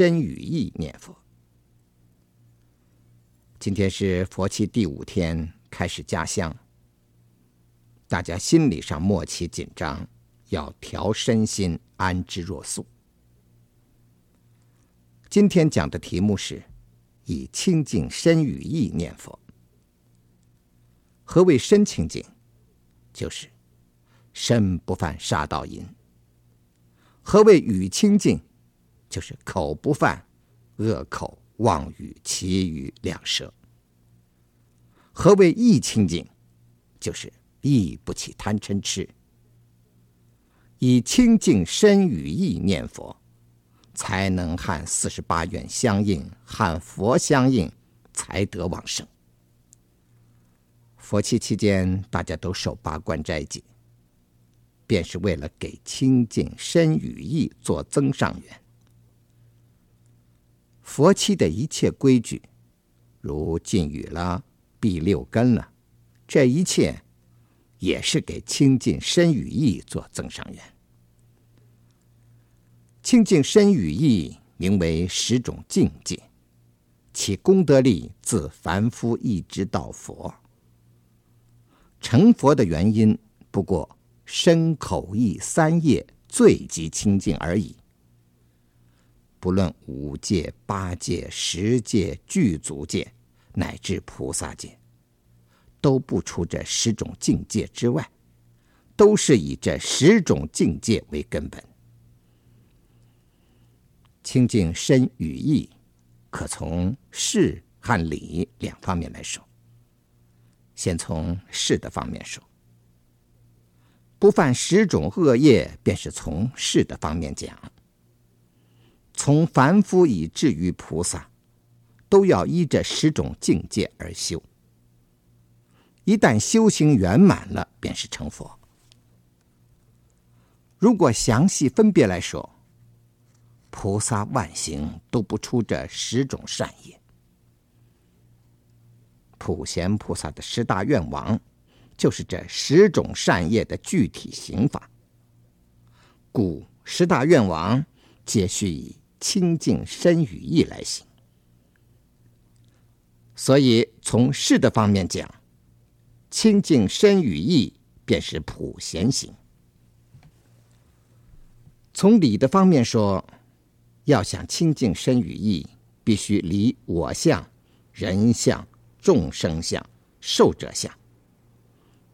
身语意念佛。今天是佛期第五天，开始加香。大家心理上莫起紧张，要调身心，安之若素。今天讲的题目是以清净身语意念佛。何谓身清净？就是身不犯杀盗淫。何谓语清净？就是口不犯恶口、妄语、其余、两舌。何谓意清净？就是意不起贪嗔痴。以清净身语意念佛，才能和四十八愿相应，和佛相应，才得往生。佛期期间，大家都守八关斋戒。便是为了给清净身语意做增上缘。佛期的一切规矩，如禁语了、闭六根了，这一切也是给清净身语意做增上缘。清净身语意名为十种境界，其功德力自凡夫一直到佛。成佛的原因不过。身口意三业最极清净而已。不论五戒、八戒、十戒、具足戒，乃至菩萨戒，都不出这十种境界之外，都是以这十种境界为根本。清净身语意，可从事和理两方面来说。先从事的方面说。不犯十种恶业，便是从事的方面讲。从凡夫以至于菩萨，都要依这十种境界而修。一旦修行圆满了，便是成佛。如果详细分别来说，菩萨万行都不出这十种善业。普贤菩萨的十大愿王。就是这十种善业的具体行法，故十大愿王皆须以清净身语意来行。所以从事的方面讲，清净身语意便是普贤行；从理的方面说，要想清净身语意，必须离我相、人相、众生相、寿者相。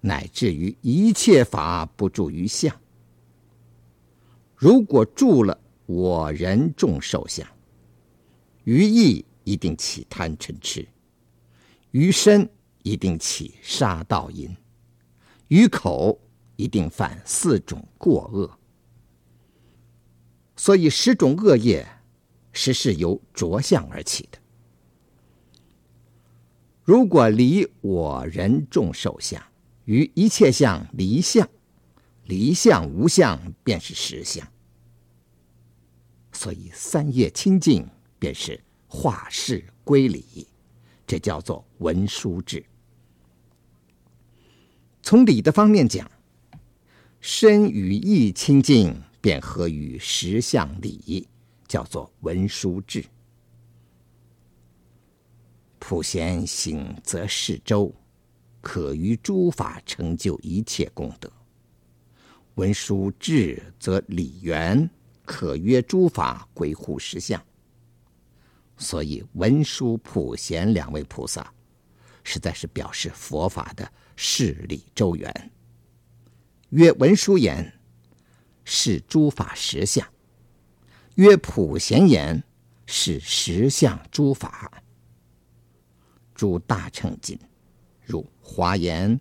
乃至于一切法不住于相。如果住了我人众受相，于意一定起贪嗔痴，于身一定起杀盗淫，于口一定犯四种过恶。所以十种恶业，实是由着相而起的。如果离我人众受相，于一切相离相，离相无相，便是实相。所以三业清净，便是化事归理，这叫做文殊智。从理的方面讲，身与意清净，便合于实相理，叫做文殊智。普贤行则示周。可于诸法成就一切功德，文殊智则理圆，可约诸法归护实相。所以文殊、普贤两位菩萨，实在是表示佛法的势力周圆。曰文殊言，是诸法实相；曰普贤言，是实相诸法。诸大乘经，如华严、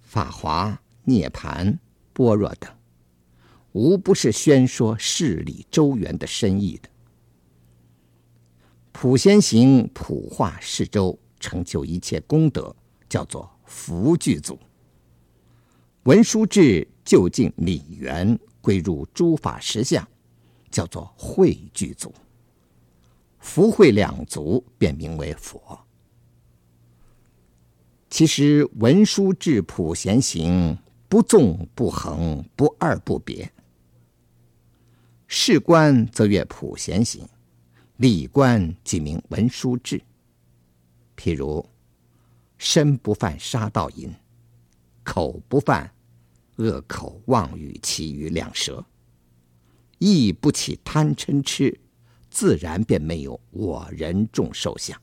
法华、涅槃、般若等，无不是宣说事理周圆的深意的。普贤行普化世周，成就一切功德，叫做福具足。文殊智就近理圆，归入诸法实相，叫做慧具足。福慧两足，便名为佛。其实文殊智普贤行，不纵不横，不二不别。事官则曰普贤行，理官即名文殊智。譬如身不犯杀盗淫，口不犯恶口妄语綺语两舌，意不起贪嗔痴。自然便没有我人众受相。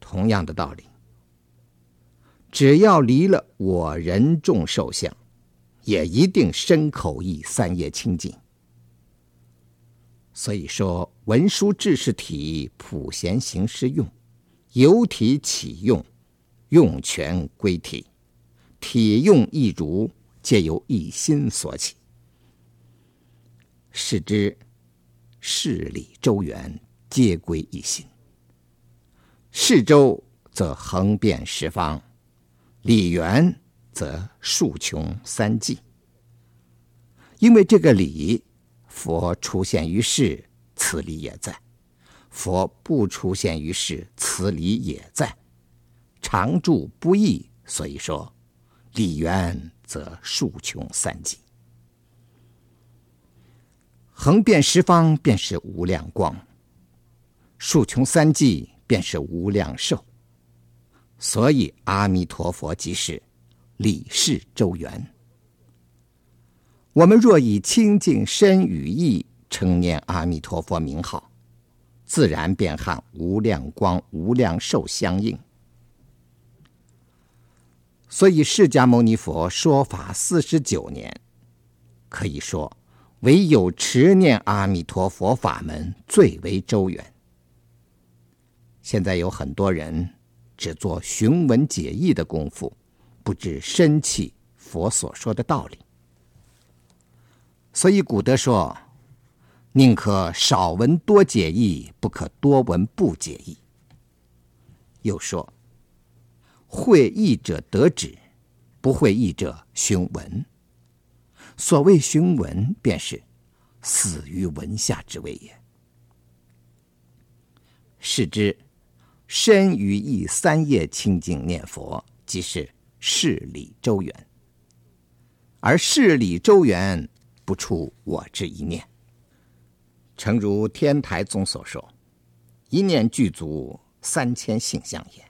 同样的道理，只要离了我人众受相，也一定身口意三业清净。所以说，文殊智是体，普贤行是用，由体起用，用全归体，体用一如，皆由一心所起。是之。事理周圆，皆归一心。事周则横遍十方，理圆则数穷三际。因为这个理，佛出现于世，此理也在；佛不出现于世，此理也在。常住不异，所以说理缘则数穷三际。横遍十方，便是无量光；数穷三际，便是无量寿。所以阿弥陀佛即是理事周圆。我们若以清净身语意称念阿弥陀佛名号，自然便和无量光、无量寿相应。所以释迦牟尼佛说法四十九年，可以说。唯有持念阿弥陀佛法门最为周圆。现在有很多人只做寻文解义的功夫，不知深契佛所说的道理。所以古德说：“宁可少闻多解义，不可多闻不解义。”又说：“会义者得止，不会义者寻闻。”所谓寻闻，便是死于闻下之谓也。是之，身于意三业清净念佛，即是事理周圆。而事理周圆，不出我之一念。诚如天台宗所说：“一念具足三千性相也。”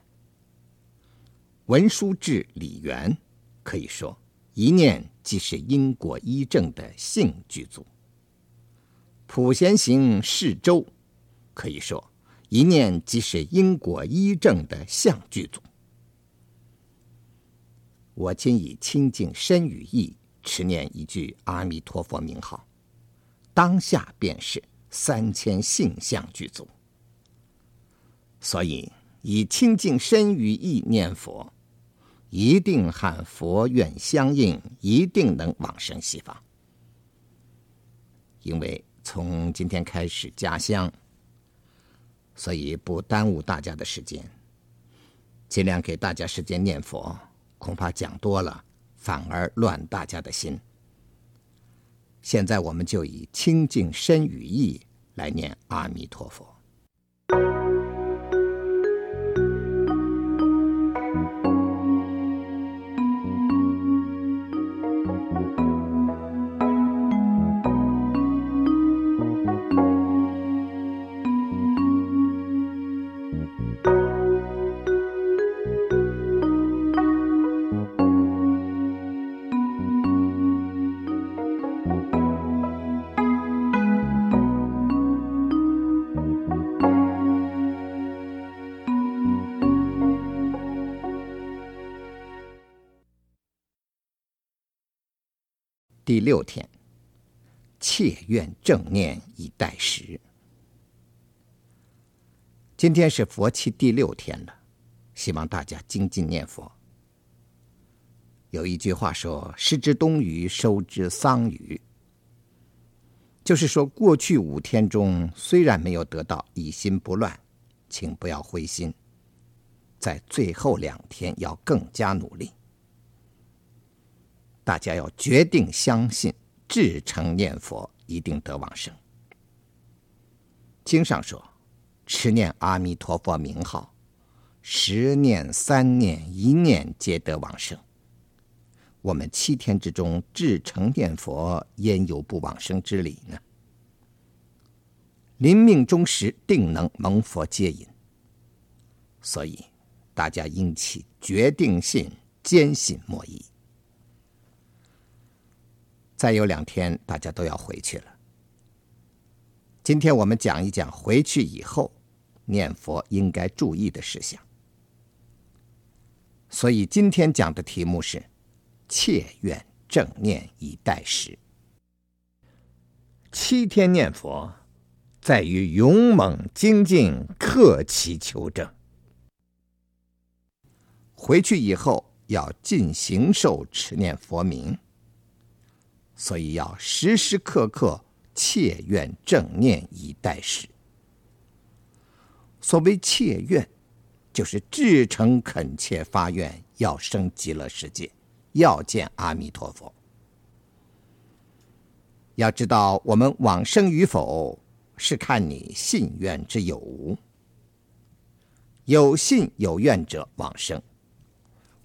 文殊智理圆，可以说。一念即是因果依正的性具足，普贤行事周，可以说一念即是因果依正的相具足。我今以清净身语意持念一句阿弥陀佛名号，当下便是三千性相具足。所以以清净身语意念佛。一定和佛愿相应，一定能往生西方。因为从今天开始加香，所以不耽误大家的时间，尽量给大家时间念佛。恐怕讲多了，反而乱大家的心。现在我们就以清净身语意来念阿弥陀佛。第六天，切愿正念以待时。今天是佛期第六天了，希望大家精进念佛。有一句话说：“失之东隅，收之桑榆。”就是说，过去五天中虽然没有得到一心不乱，请不要灰心，在最后两天要更加努力。大家要决定相信，至诚念佛，一定得往生。经上说，持念阿弥陀佛名号，十念、三念、一念，皆得往生。我们七天之中至诚念佛，焉有不往生之理呢？临命终时，定能蒙佛接引。所以，大家应起决定信，坚信莫疑。再有两天，大家都要回去了。今天我们讲一讲回去以后念佛应该注意的事项。所以今天讲的题目是“切愿正念以待时”。七天念佛，在于勇猛精进，克其求证。回去以后要尽形受持念佛名。所以要时时刻刻切愿正念以待时。所谓切愿，就是至诚恳切发愿，要生极乐世界，要见阿弥陀佛。要知道，我们往生与否，是看你信愿之有无。有信有愿者往生，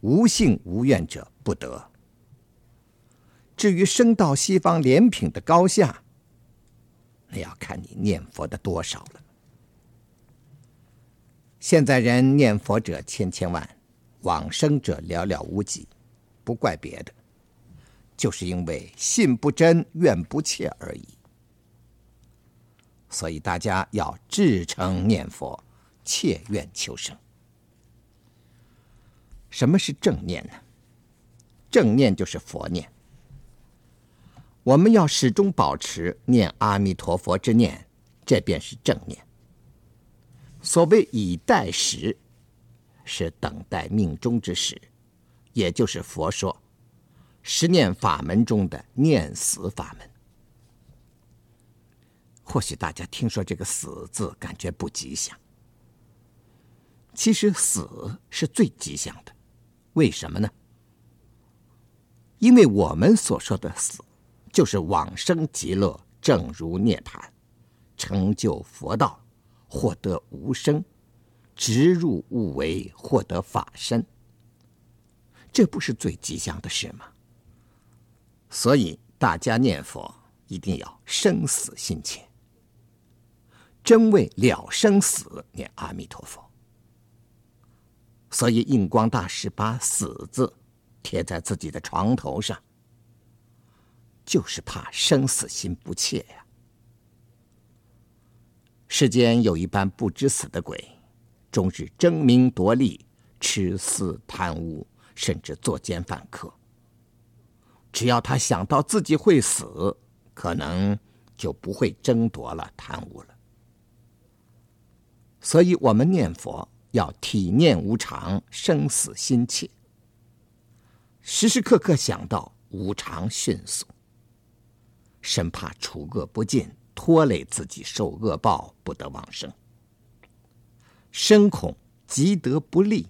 无信无愿者不得。至于升到西方莲品的高下，那要看你念佛的多少了。现在人念佛者千千万，往生者寥寥无几，不怪别的，就是因为信不真、愿不切而已。所以大家要至诚念佛，切愿求生。什么是正念呢？正念就是佛念。我们要始终保持念阿弥陀佛之念，这便是正念。所谓以待时，是等待命终之时，也就是佛说十念法门中的念死法门。或许大家听说这个“死”字，感觉不吉祥。其实死是最吉祥的，为什么呢？因为我们所说的死。就是往生极乐，正如涅槃，成就佛道，获得无生，直入无为，获得法身。这不是最吉祥的事吗？所以大家念佛一定要生死心切，真为了生死念阿弥陀佛。所以印光大师把“死”字贴在自己的床头上。就是怕生死心不切呀。世间有一般不知死的鬼，终日争名夺利、吃私贪污，甚至作奸犯科。只要他想到自己会死，可能就不会争夺了、贪污了。所以，我们念佛要体念无常，生死心切，时时刻刻想到无常迅速。生怕除恶不尽，拖累自己受恶报，不得往生；深恐积德不立，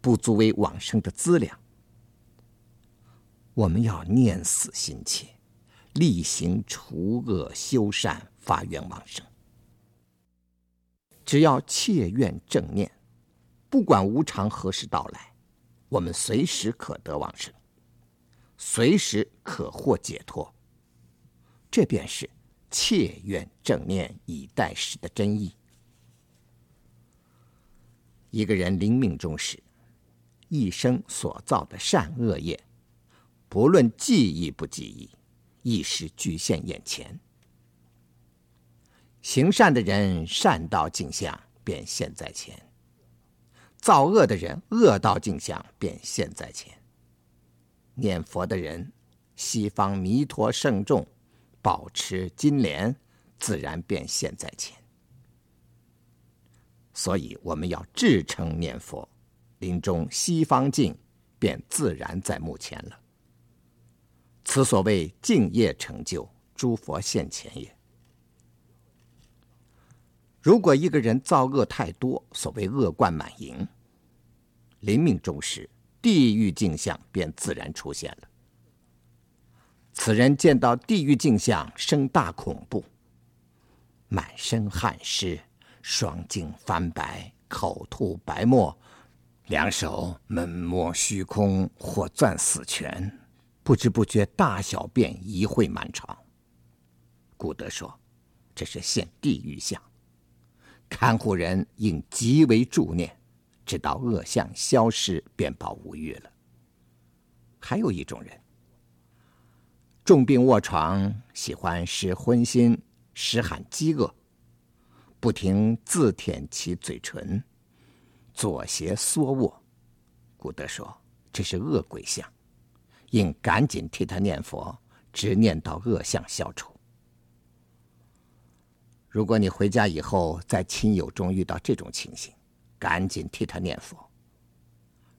不足为往生的资粮。我们要念死心切，力行除恶修善，发愿往生。只要切愿正念，不管无常何时到来，我们随时可得往生，随时可获解脱。这便是切愿正念以待时的真意。一个人临命终时，一生所造的善恶业，不论记忆不记忆，一时俱现眼前。行善的人，善道镜像便现在前；造恶的人，恶道镜像便现在前。念佛的人，西方弥陀圣众保持金莲，自然便现在前。所以我们要至诚念佛，临终西方境便自然在目前了。此所谓净业成就，诸佛现前也。如果一个人造恶太多，所谓恶贯满盈，临命终时，地狱镜像便自然出现了。此人见到地狱镜像，生大恐怖，满身汗湿，双颈翻白，口吐白沫，两手闷摸虚空，或攥死拳，不知不觉大小便一秽满床。古德说，这是现地狱相。看护人应极为助念，直到恶相消失，便保无虞了。还有一种人，重病卧床，喜欢时昏心，时喊饥饿，不停自舔其嘴唇，左胁缩卧。古德说，这是恶鬼相，应赶紧替他念佛，直念到恶相消除。如果你回家以后在亲友中遇到这种情形，赶紧替他念佛。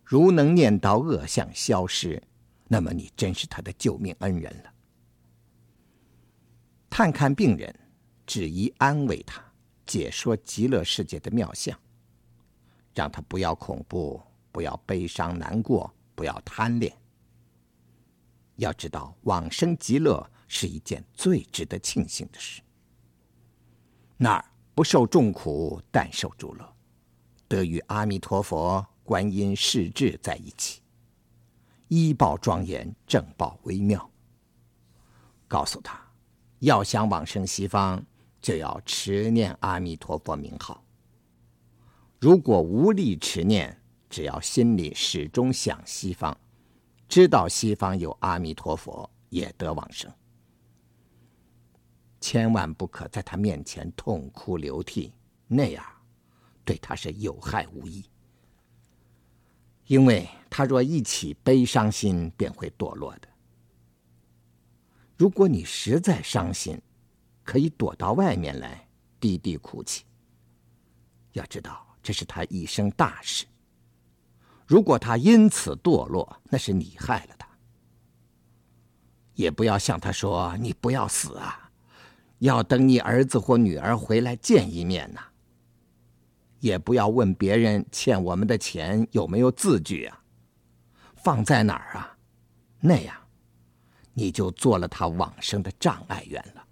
如能念到恶相消失，那么你真是他的救命恩人了。探看病人，只宜安慰他，解说极乐世界的妙相，让他不要恐怖，不要悲伤难过，不要贪恋。要知道，往生极乐是一件最值得庆幸的事。那儿不受众苦，但受诸乐，得与阿弥陀佛、观音、势至在一起，依报庄严，正报微妙。告诉他，要想往生西方，就要持念阿弥陀佛名号。如果无力持念，只要心里始终想西方，知道西方有阿弥陀佛，也得往生。千万不可在他面前痛哭流涕，那样对他是有害无益。因为他若一起悲伤心，便会堕落的。如果你实在伤心，可以躲到外面来，低低哭泣。要知道，这是他一生大事。如果他因此堕落，那是你害了他。也不要向他说：“你不要死啊。”要等你儿子或女儿回来见一面呐，也不要问别人欠我们的钱有没有字据啊，放在哪儿啊？那样，你就做了他往生的障碍缘了。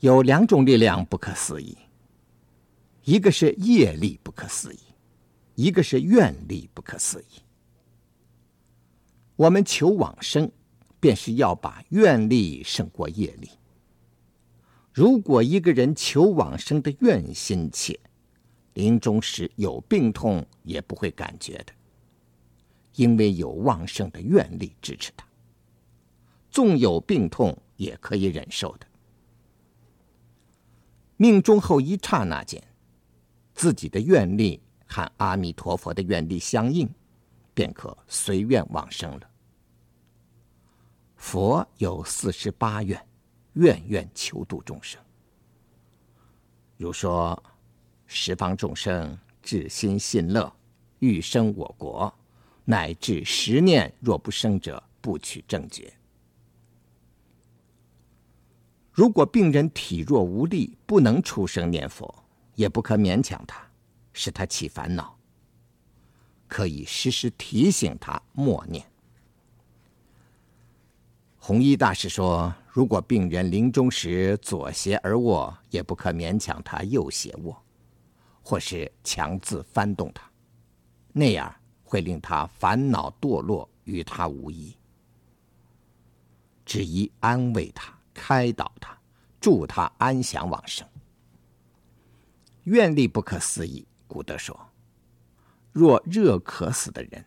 有两种力量不可思议，一个是业力不可思议，一个是愿力不可思议。我们求往生。便是要把愿力胜过业力。如果一个人求往生的愿心切，临终时有病痛也不会感觉的，因为有旺盛的愿力支持他。纵有病痛也可以忍受的。命中后一刹那间，自己的愿力和阿弥陀佛的愿力相应，便可随愿往生了。佛有四十八愿，愿愿求度众生。如说十方众生至心信乐，欲生我国，乃至十念若不生者，不取正觉。如果病人体弱无力，不能出声念佛，也不可勉强他，使他起烦恼，可以时时提醒他默念。弘一大师说：“如果病人临终时左胁而卧，也不可勉强他右胁卧，或是强自翻动他，那样会令他烦恼堕落，与他无异。只宜安慰他，开导他，助他安详往生。愿力不可思议。古德说：若热渴死的人，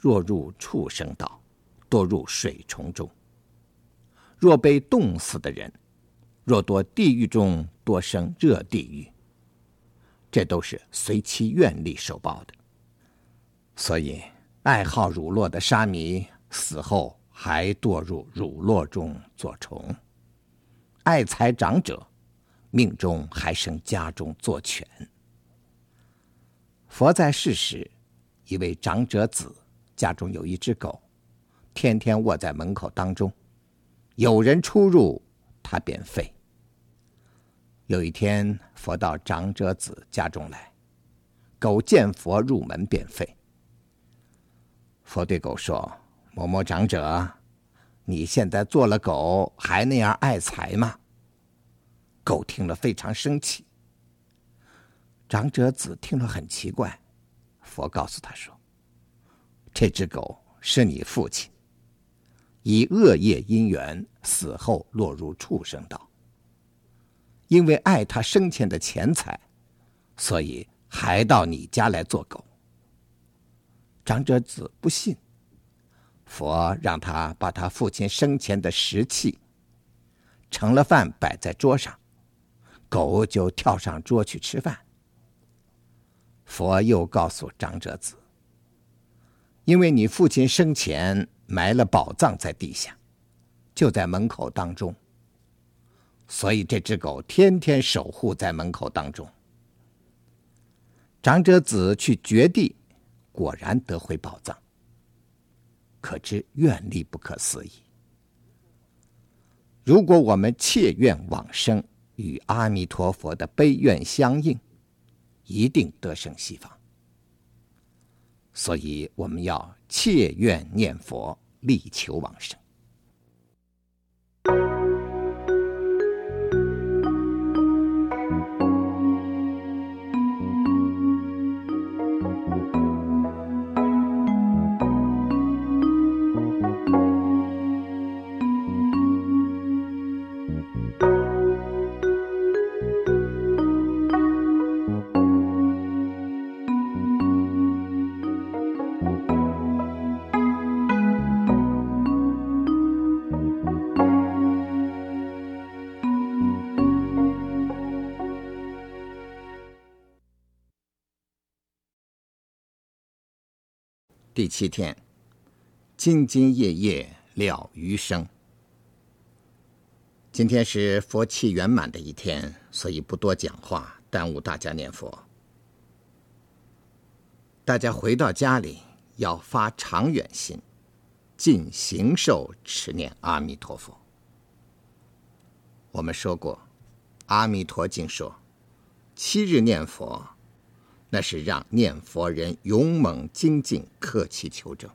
若入畜生道，多入水虫中。”若被冻死的人，若堕地狱中，多生热地狱。这都是随其愿力受报的。所以，爱好乳酪的沙弥死后还堕入乳酪中做虫。爱财长者，命中还生家中做犬。佛在世时，一位长者子家中有一只狗，天天卧在门口当中，有人出入，他便吠。有一天，佛到长者子家中来，狗见佛入门便吠。佛对狗说：“某某长者，你现在做了狗，还那样爱财吗？”狗听了非常生气。长者子听了很奇怪，佛告诉他说：“这只狗是你父亲，以恶业因缘死后落入畜生道。”因为爱他生前的钱财，所以还到你家来做狗。长者子不信，佛让他把他父亲生前的食器盛了饭摆在桌上，狗就跳上桌去吃饭。佛又告诉长者子，因为你父亲生前埋了宝藏在地下，就在门口当中。所以这只狗天天守护在门口当中。长者子去掘地，果然得回宝藏。可知愿力不可思议。如果我们切愿往生，与阿弥陀佛的悲愿相应，一定得生西方。所以我们要切愿念佛，力求往生。第七天，兢兢业业了余生。今天是佛气圆满的一天，所以不多讲话，耽误大家念佛。大家回到家里要发长远心，尽形寿持念阿弥陀佛。我们说过，《阿弥陀经》说，七日念佛。那是让念佛人勇猛精进，克气求证。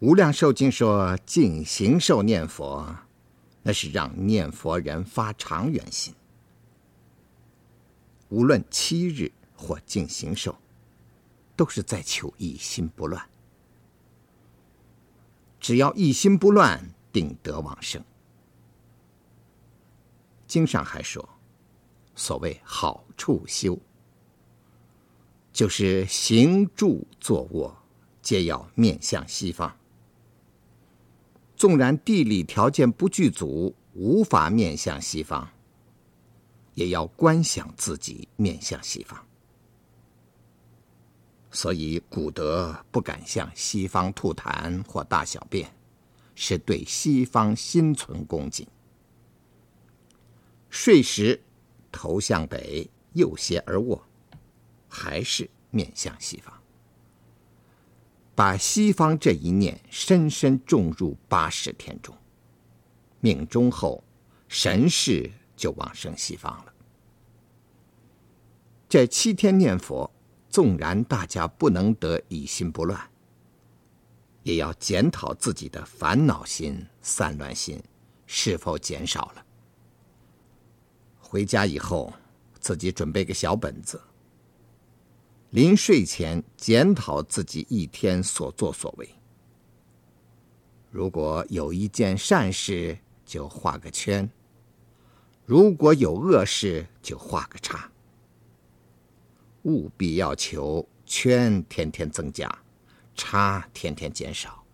无量寿经说尽形寿念佛，那是让念佛人发长远心。无论七日或尽形寿，都是在求一心不乱。只要一心不乱，定得往生。经上还说。所谓好处修，就是行住坐卧，皆要面向西方。纵然地理条件不具足，无法面向西方，也要观想自己面向西方。所以古德不敢向西方吐痰或大小便，是对西方心存恭敬。睡时。头向北，右斜而卧，还是面向西方。把西方这一念深深种入八十天中，命中后神识就往生西方了。这七天念佛，纵然大家不能得以心不乱，也要检讨自己的烦恼心、散乱心是否减少了。回家以后，自己准备个小本子，临睡前检讨自己一天所作所为。如果有一件善事，就画个圈；如果有恶事，就画个叉。务必要求圈天天增加，叉天天减少。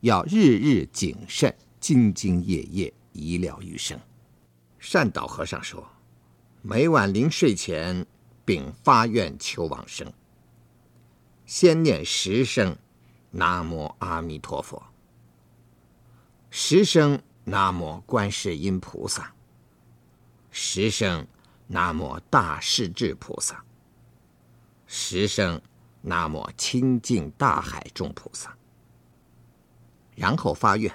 要日日谨慎，兢兢业业，以了余生。善导和尚说：“每晚临睡前，并发愿求往生，先念十声南无阿弥陀佛。十声南无观世音菩萨。十声南无大势至菩萨。十声南无清净大海众菩萨。然后发愿。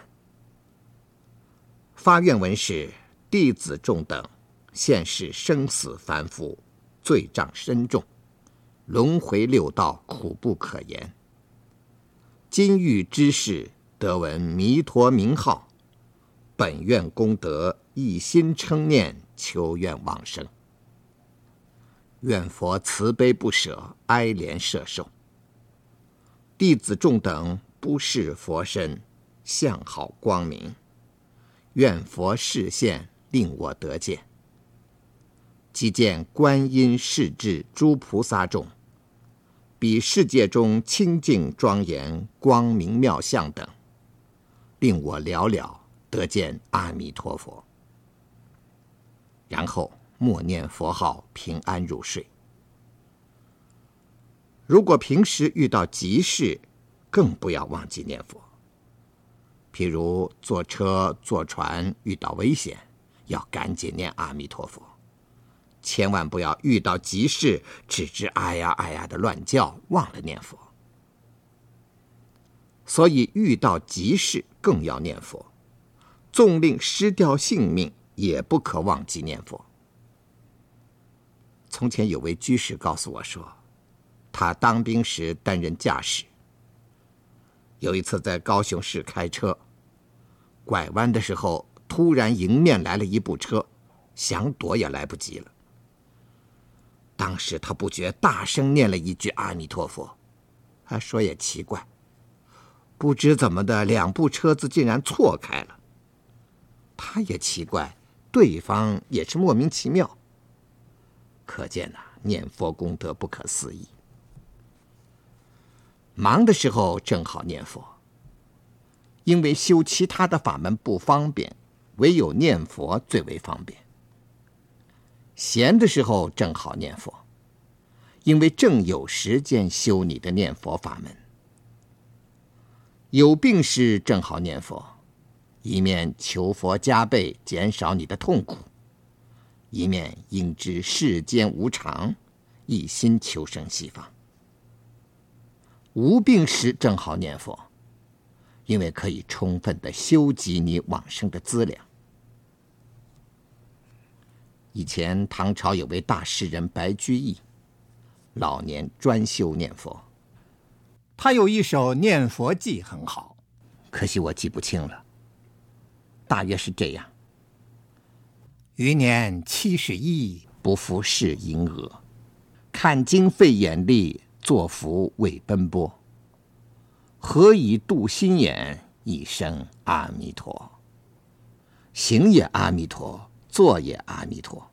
发愿文是：弟子众等，现世生死繁复，罪障深重。轮回六道苦不可言。今欲知世得闻弥陀名号，本愿功德一心称念，求愿往生。愿佛慈悲不舍，哀怜摄受。弟子众等不识佛身，相好光明，愿佛示现，令我得见。即见观音势至诸菩萨众。比世界中清净庄严、光明妙相等，令我了了得见阿弥陀佛。然后默念佛号，平安入睡。如果平时遇到急事，更不要忘记念佛。譬如坐车、坐船遇到危险，要赶紧念阿弥陀佛。千万不要遇到急事，只知哎呀哎呀的乱叫，忘了念佛。所以遇到急事更要念佛，纵令失掉性命，也不可忘记念佛。从前有位居士告诉我说，他当兵时担任驾驶，有一次在高雄市开车，拐弯的时候，突然迎面来了一部车，想躲也来不及了。当时他不觉大声念了一句阿弥陀佛，他说也奇怪，不知怎么的，两部车子竟然错开了。他也奇怪，对方也是莫名其妙。可见呐，念佛功德不可思议。忙的时候正好念佛，因为修其他的法门不方便，唯有念佛最为方便。闲的时候正好念佛，因为正有时间修你的念佛法门。有病时正好念佛，一面求佛加倍减少你的痛苦，一面应知世间无常，一心求生西方。无病时正好念佛，因为可以充分的修集你往生的资粮。以前唐朝有位大诗人白居易，老年专修念佛。他有一首念佛偈很好，可惜我记不清了。大约是这样：余年七十一，不复是银额。看经费眼力，作福为奔波。何以度心眼？一声阿弥陀。行也阿弥陀。作也阿弥陀，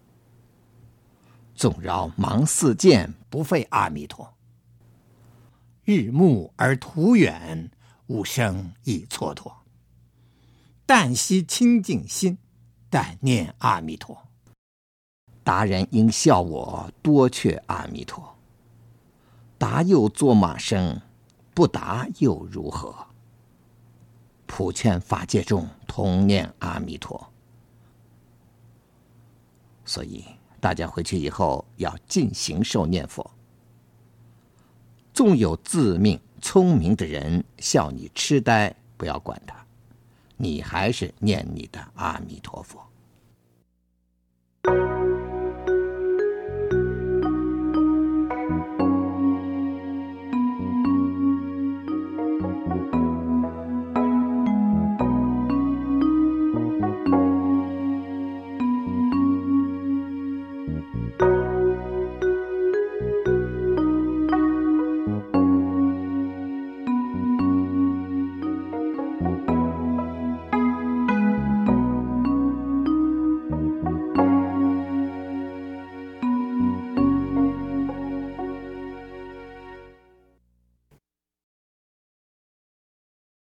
纵饶忙似箭，不废阿弥陀。日暮而途远，吾生亦蹉跎。但惜清净心，但念阿弥陀。达人应笑我多缺阿弥陀。达又作马生，不达又如何？普劝法界众同念阿弥陀。所以，大家回去以后要尽行受念佛。纵有自命聪明的人笑你痴呆，不要管他，你还是念你的阿弥陀佛。